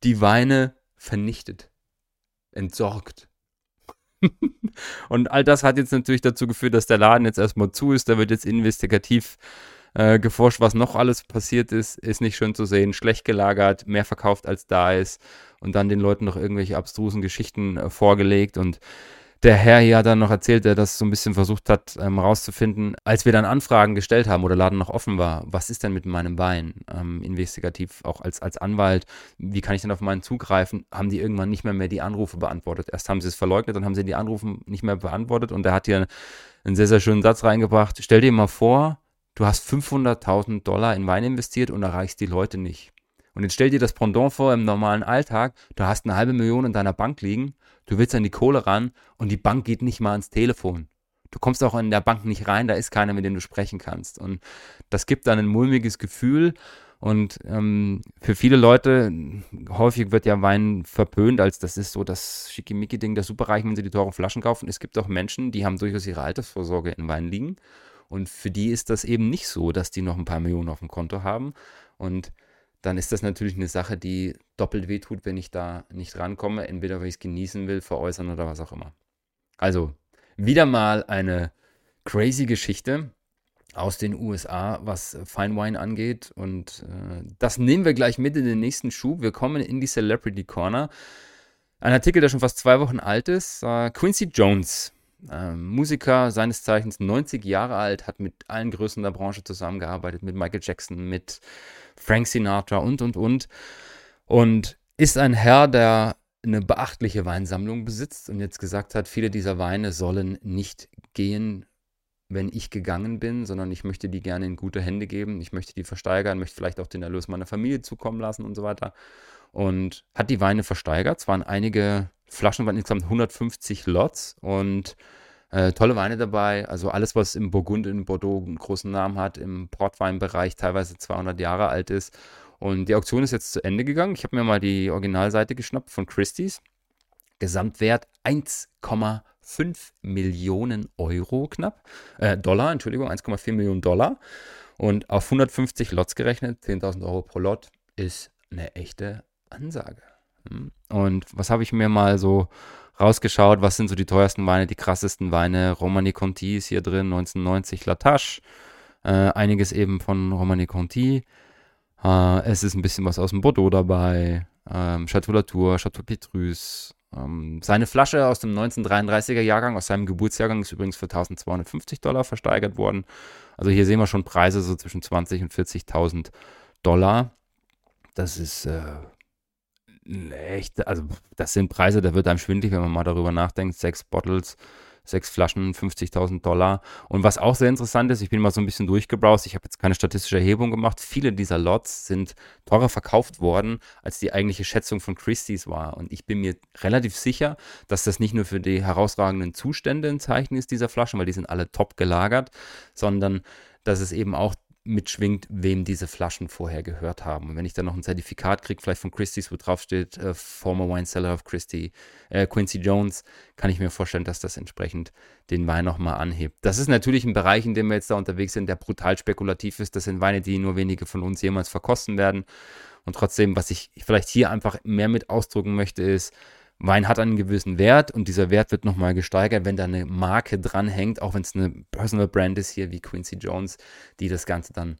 die Weine vernichtet, entsorgt. *laughs* und all das hat jetzt natürlich dazu geführt, dass der Laden jetzt erstmal zu ist. Da wird jetzt investigativ äh, geforscht, was noch alles passiert ist. Ist nicht schön zu sehen. Schlecht gelagert, mehr verkauft als da ist. Und dann den Leuten noch irgendwelche abstrusen Geschichten äh, vorgelegt. Und der Herr hier hat dann noch erzählt, der das so ein bisschen versucht hat ähm, rauszufinden, als wir dann Anfragen gestellt haben oder Laden noch offen war, was ist denn mit meinem Wein? Ähm, investigativ auch als, als Anwalt, wie kann ich denn auf meinen zugreifen? Haben die irgendwann nicht mehr mehr die Anrufe beantwortet. Erst haben sie es verleugnet, dann haben sie die Anrufe nicht mehr beantwortet und er hat hier einen sehr, sehr schönen Satz reingebracht. Stell dir mal vor, du hast 500.000 Dollar in Wein investiert und erreichst die Leute nicht. Und jetzt stell dir das Pendant vor im normalen Alltag, du hast eine halbe Million in deiner Bank liegen, du willst an die Kohle ran und die Bank geht nicht mal ans Telefon. Du kommst auch in der Bank nicht rein, da ist keiner, mit dem du sprechen kannst. Und das gibt dann ein mulmiges Gefühl. Und ähm, für viele Leute, häufig wird ja Wein verpönt, als das ist so das Schickimicki-Ding der Superreichen, wenn sie die teuren Flaschen kaufen. Es gibt auch Menschen, die haben durchaus ihre Altersvorsorge in Wein liegen. Und für die ist das eben nicht so, dass die noch ein paar Millionen auf dem Konto haben. Und dann ist das natürlich eine Sache, die doppelt wehtut, wenn ich da nicht rankomme. Entweder weil ich es genießen will, veräußern oder was auch immer. Also, wieder mal eine crazy Geschichte aus den USA, was Fine Wine angeht. Und äh, das nehmen wir gleich mit in den nächsten Schub. Wir kommen in die Celebrity Corner. Ein Artikel, der schon fast zwei Wochen alt ist. Äh, Quincy Jones, äh, Musiker seines Zeichens, 90 Jahre alt, hat mit allen Größen der Branche zusammengearbeitet, mit Michael Jackson, mit Frank Sinatra und, und, und. Und ist ein Herr, der eine beachtliche Weinsammlung besitzt und jetzt gesagt hat, viele dieser Weine sollen nicht gehen, wenn ich gegangen bin, sondern ich möchte die gerne in gute Hände geben. Ich möchte die versteigern, möchte vielleicht auch den Erlös meiner Familie zukommen lassen und so weiter. Und hat die Weine versteigert. Es waren einige Flaschen, waren insgesamt 150 Lots und äh, tolle Weine dabei. Also alles, was im Burgund, in Bordeaux einen großen Namen hat, im Portweinbereich teilweise 200 Jahre alt ist. Und die Auktion ist jetzt zu Ende gegangen. Ich habe mir mal die Originalseite geschnappt von Christie's. Gesamtwert 1,5 Millionen Euro knapp. Äh, Dollar, Entschuldigung, 1,4 Millionen Dollar. Und auf 150 Lots gerechnet, 10.000 Euro pro Lot, ist eine echte Ansage. Hm. Und was habe ich mir mal so rausgeschaut? Was sind so die teuersten Weine, die krassesten Weine? Romani Conti ist hier drin, 1990 Latache. Äh, einiges eben von Romani Conti. Äh, es ist ein bisschen was aus dem Bordeaux dabei. Ähm, Chateau Latour, Chateau Petrus. Ähm, seine Flasche aus dem 1933er Jahrgang, aus seinem Geburtsjahrgang, ist übrigens für 1250 Dollar versteigert worden. Also hier sehen wir schon Preise so zwischen 20 und 40.000 Dollar. Das ist äh, echt, also das sind Preise, da wird einem schwindlig, wenn man mal darüber nachdenkt. Sechs Bottles sechs Flaschen, 50.000 Dollar. Und was auch sehr interessant ist, ich bin mal so ein bisschen durchgebraust, ich habe jetzt keine statistische Erhebung gemacht, viele dieser Lots sind teurer verkauft worden, als die eigentliche Schätzung von Christie's war. Und ich bin mir relativ sicher, dass das nicht nur für die herausragenden Zustände ein Zeichen ist dieser Flaschen, weil die sind alle top gelagert, sondern dass es eben auch mitschwingt, wem diese Flaschen vorher gehört haben. Und wenn ich dann noch ein Zertifikat kriege, vielleicht von Christie's, wo drauf steht, äh, Former Wine Seller of Christie, äh, Quincy Jones, kann ich mir vorstellen, dass das entsprechend den Wein nochmal anhebt. Das ist natürlich ein Bereich, in dem wir jetzt da unterwegs sind, der brutal spekulativ ist. Das sind Weine, die nur wenige von uns jemals verkosten werden. Und trotzdem, was ich vielleicht hier einfach mehr mit ausdrücken möchte, ist, Wein hat einen gewissen Wert und dieser Wert wird nochmal gesteigert, wenn da eine Marke dranhängt, auch wenn es eine Personal Brand ist hier wie Quincy Jones, die das Ganze dann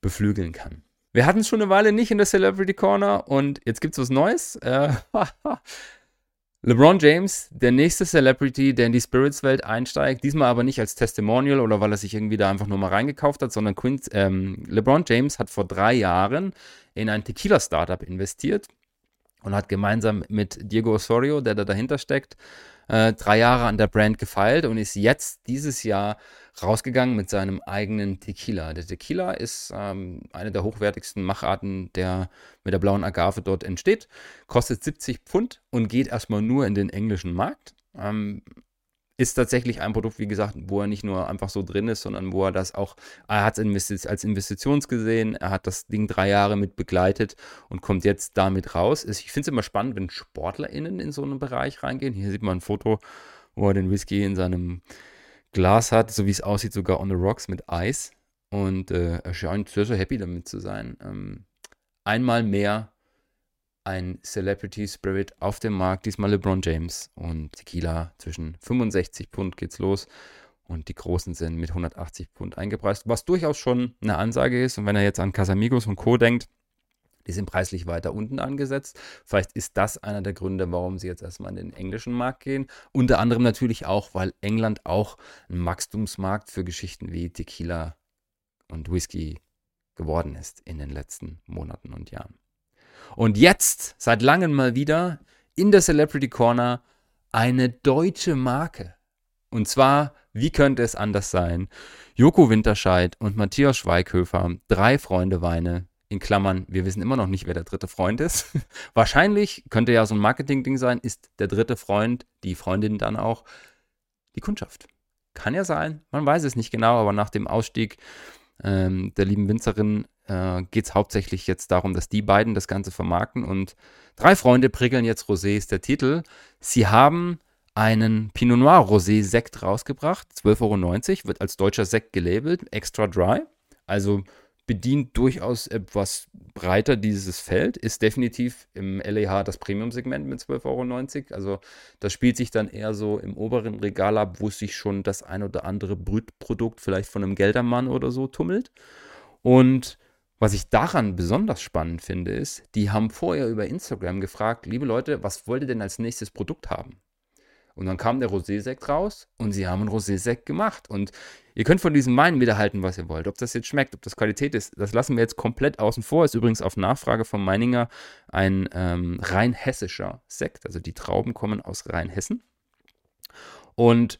beflügeln kann. Wir hatten es schon eine Weile nicht in der Celebrity Corner und jetzt gibt es was Neues. Äh, *laughs* LeBron James, der nächste Celebrity, der in die Spirits-Welt einsteigt, diesmal aber nicht als Testimonial oder weil er sich irgendwie da einfach nur mal reingekauft hat, sondern Quincy, ähm, LeBron James hat vor drei Jahren in ein Tequila-Startup investiert und hat gemeinsam mit Diego Osorio, der da dahinter steckt, äh, drei Jahre an der Brand gefeilt und ist jetzt dieses Jahr rausgegangen mit seinem eigenen Tequila. Der Tequila ist ähm, eine der hochwertigsten Macharten, der mit der blauen Agave dort entsteht. Kostet 70 Pfund und geht erstmal nur in den englischen Markt. Ähm, ist tatsächlich ein Produkt, wie gesagt, wo er nicht nur einfach so drin ist, sondern wo er das auch, er hat es als Investitions gesehen, er hat das Ding drei Jahre mit begleitet und kommt jetzt damit raus. Ich finde es immer spannend, wenn SportlerInnen in so einen Bereich reingehen. Hier sieht man ein Foto, wo er den Whisky in seinem Glas hat, so wie es aussieht, sogar on the rocks mit Eis. Und äh, er scheint sehr, sehr happy damit zu sein. Ähm, einmal mehr ein Celebrity Spirit auf dem Markt, diesmal LeBron James und Tequila zwischen 65 Pfund geht's los und die Großen sind mit 180 Pfund eingepreist, was durchaus schon eine Ansage ist. Und wenn er jetzt an Casamigos und Co. denkt, die sind preislich weiter unten angesetzt. Vielleicht ist das einer der Gründe, warum sie jetzt erstmal in den englischen Markt gehen. Unter anderem natürlich auch, weil England auch ein Wachstumsmarkt für Geschichten wie Tequila und Whisky geworden ist in den letzten Monaten und Jahren. Und jetzt, seit langem mal wieder, in der Celebrity Corner eine deutsche Marke. Und zwar, wie könnte es anders sein? Joko Winterscheid und Matthias Schweighöfer, drei Freunde Weine, in Klammern, wir wissen immer noch nicht, wer der dritte Freund ist. *laughs* Wahrscheinlich könnte ja so ein Marketing-Ding sein, ist der dritte Freund, die Freundin dann auch, die Kundschaft. Kann ja sein, man weiß es nicht genau, aber nach dem Ausstieg ähm, der lieben Winzerin äh, geht es hauptsächlich jetzt darum, dass die beiden das Ganze vermarkten. Und drei Freunde prickeln jetzt Rosé ist der Titel. Sie haben einen Pinot Noir Rosé Sekt rausgebracht, 12,90 Euro, wird als deutscher Sekt gelabelt, extra dry. Also bedient durchaus etwas breiter dieses Feld, ist definitiv im LEH das Premium-Segment mit 12,90 Euro. Also das spielt sich dann eher so im oberen Regal ab, wo sich schon das ein oder andere Brütprodukt vielleicht von einem Geldermann oder so tummelt. Und was ich daran besonders spannend finde, ist, die haben vorher über Instagram gefragt, liebe Leute, was wollt ihr denn als nächstes Produkt haben? Und dann kam der Rosé-Sekt raus und sie haben einen Rosé-Sekt gemacht. Und ihr könnt von diesem Wein wieder halten, was ihr wollt. Ob das jetzt schmeckt, ob das Qualität ist, das lassen wir jetzt komplett außen vor. Ist übrigens auf Nachfrage von Meininger ein ähm, rein hessischer Sekt. Also die Trauben kommen aus Rheinhessen. Und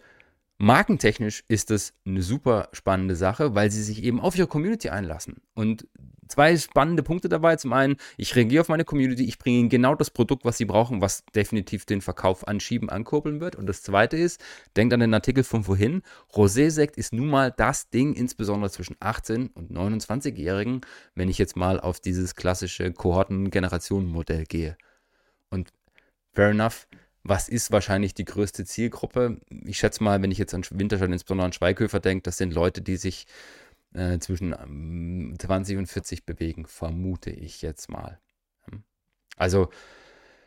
Markentechnisch ist das eine super spannende Sache, weil sie sich eben auf ihre Community einlassen. Und zwei spannende Punkte dabei. Zum einen, ich reagiere auf meine Community, ich bringe ihnen genau das Produkt, was sie brauchen, was definitiv den Verkauf anschieben, ankurbeln wird. Und das zweite ist, denkt an den Artikel von vorhin, Rosé-Sekt ist nun mal das Ding, insbesondere zwischen 18 und 29-Jährigen, wenn ich jetzt mal auf dieses klassische Kohorten-Generationen-Modell gehe. Und fair enough, was ist wahrscheinlich die größte Zielgruppe? Ich schätze mal, wenn ich jetzt an Winterscheid, insbesondere an Schweighöfer denke, das sind Leute, die sich äh, zwischen 20 ähm, und 40 bewegen, vermute ich jetzt mal. Hm. Also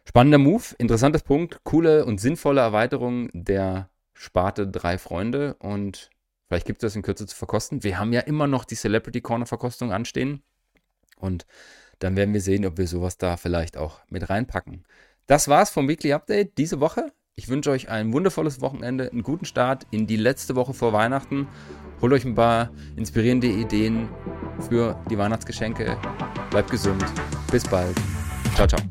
spannender Move, interessantes Punkt, coole und sinnvolle Erweiterung der Sparte Drei Freunde und vielleicht gibt es das in Kürze zu verkosten. Wir haben ja immer noch die Celebrity Corner Verkostung anstehen und dann werden wir sehen, ob wir sowas da vielleicht auch mit reinpacken. Das war's vom Weekly Update diese Woche. Ich wünsche euch ein wundervolles Wochenende, einen guten Start in die letzte Woche vor Weihnachten. Holt euch ein paar inspirierende Ideen für die Weihnachtsgeschenke. Bleibt gesund. Bis bald. Ciao, ciao.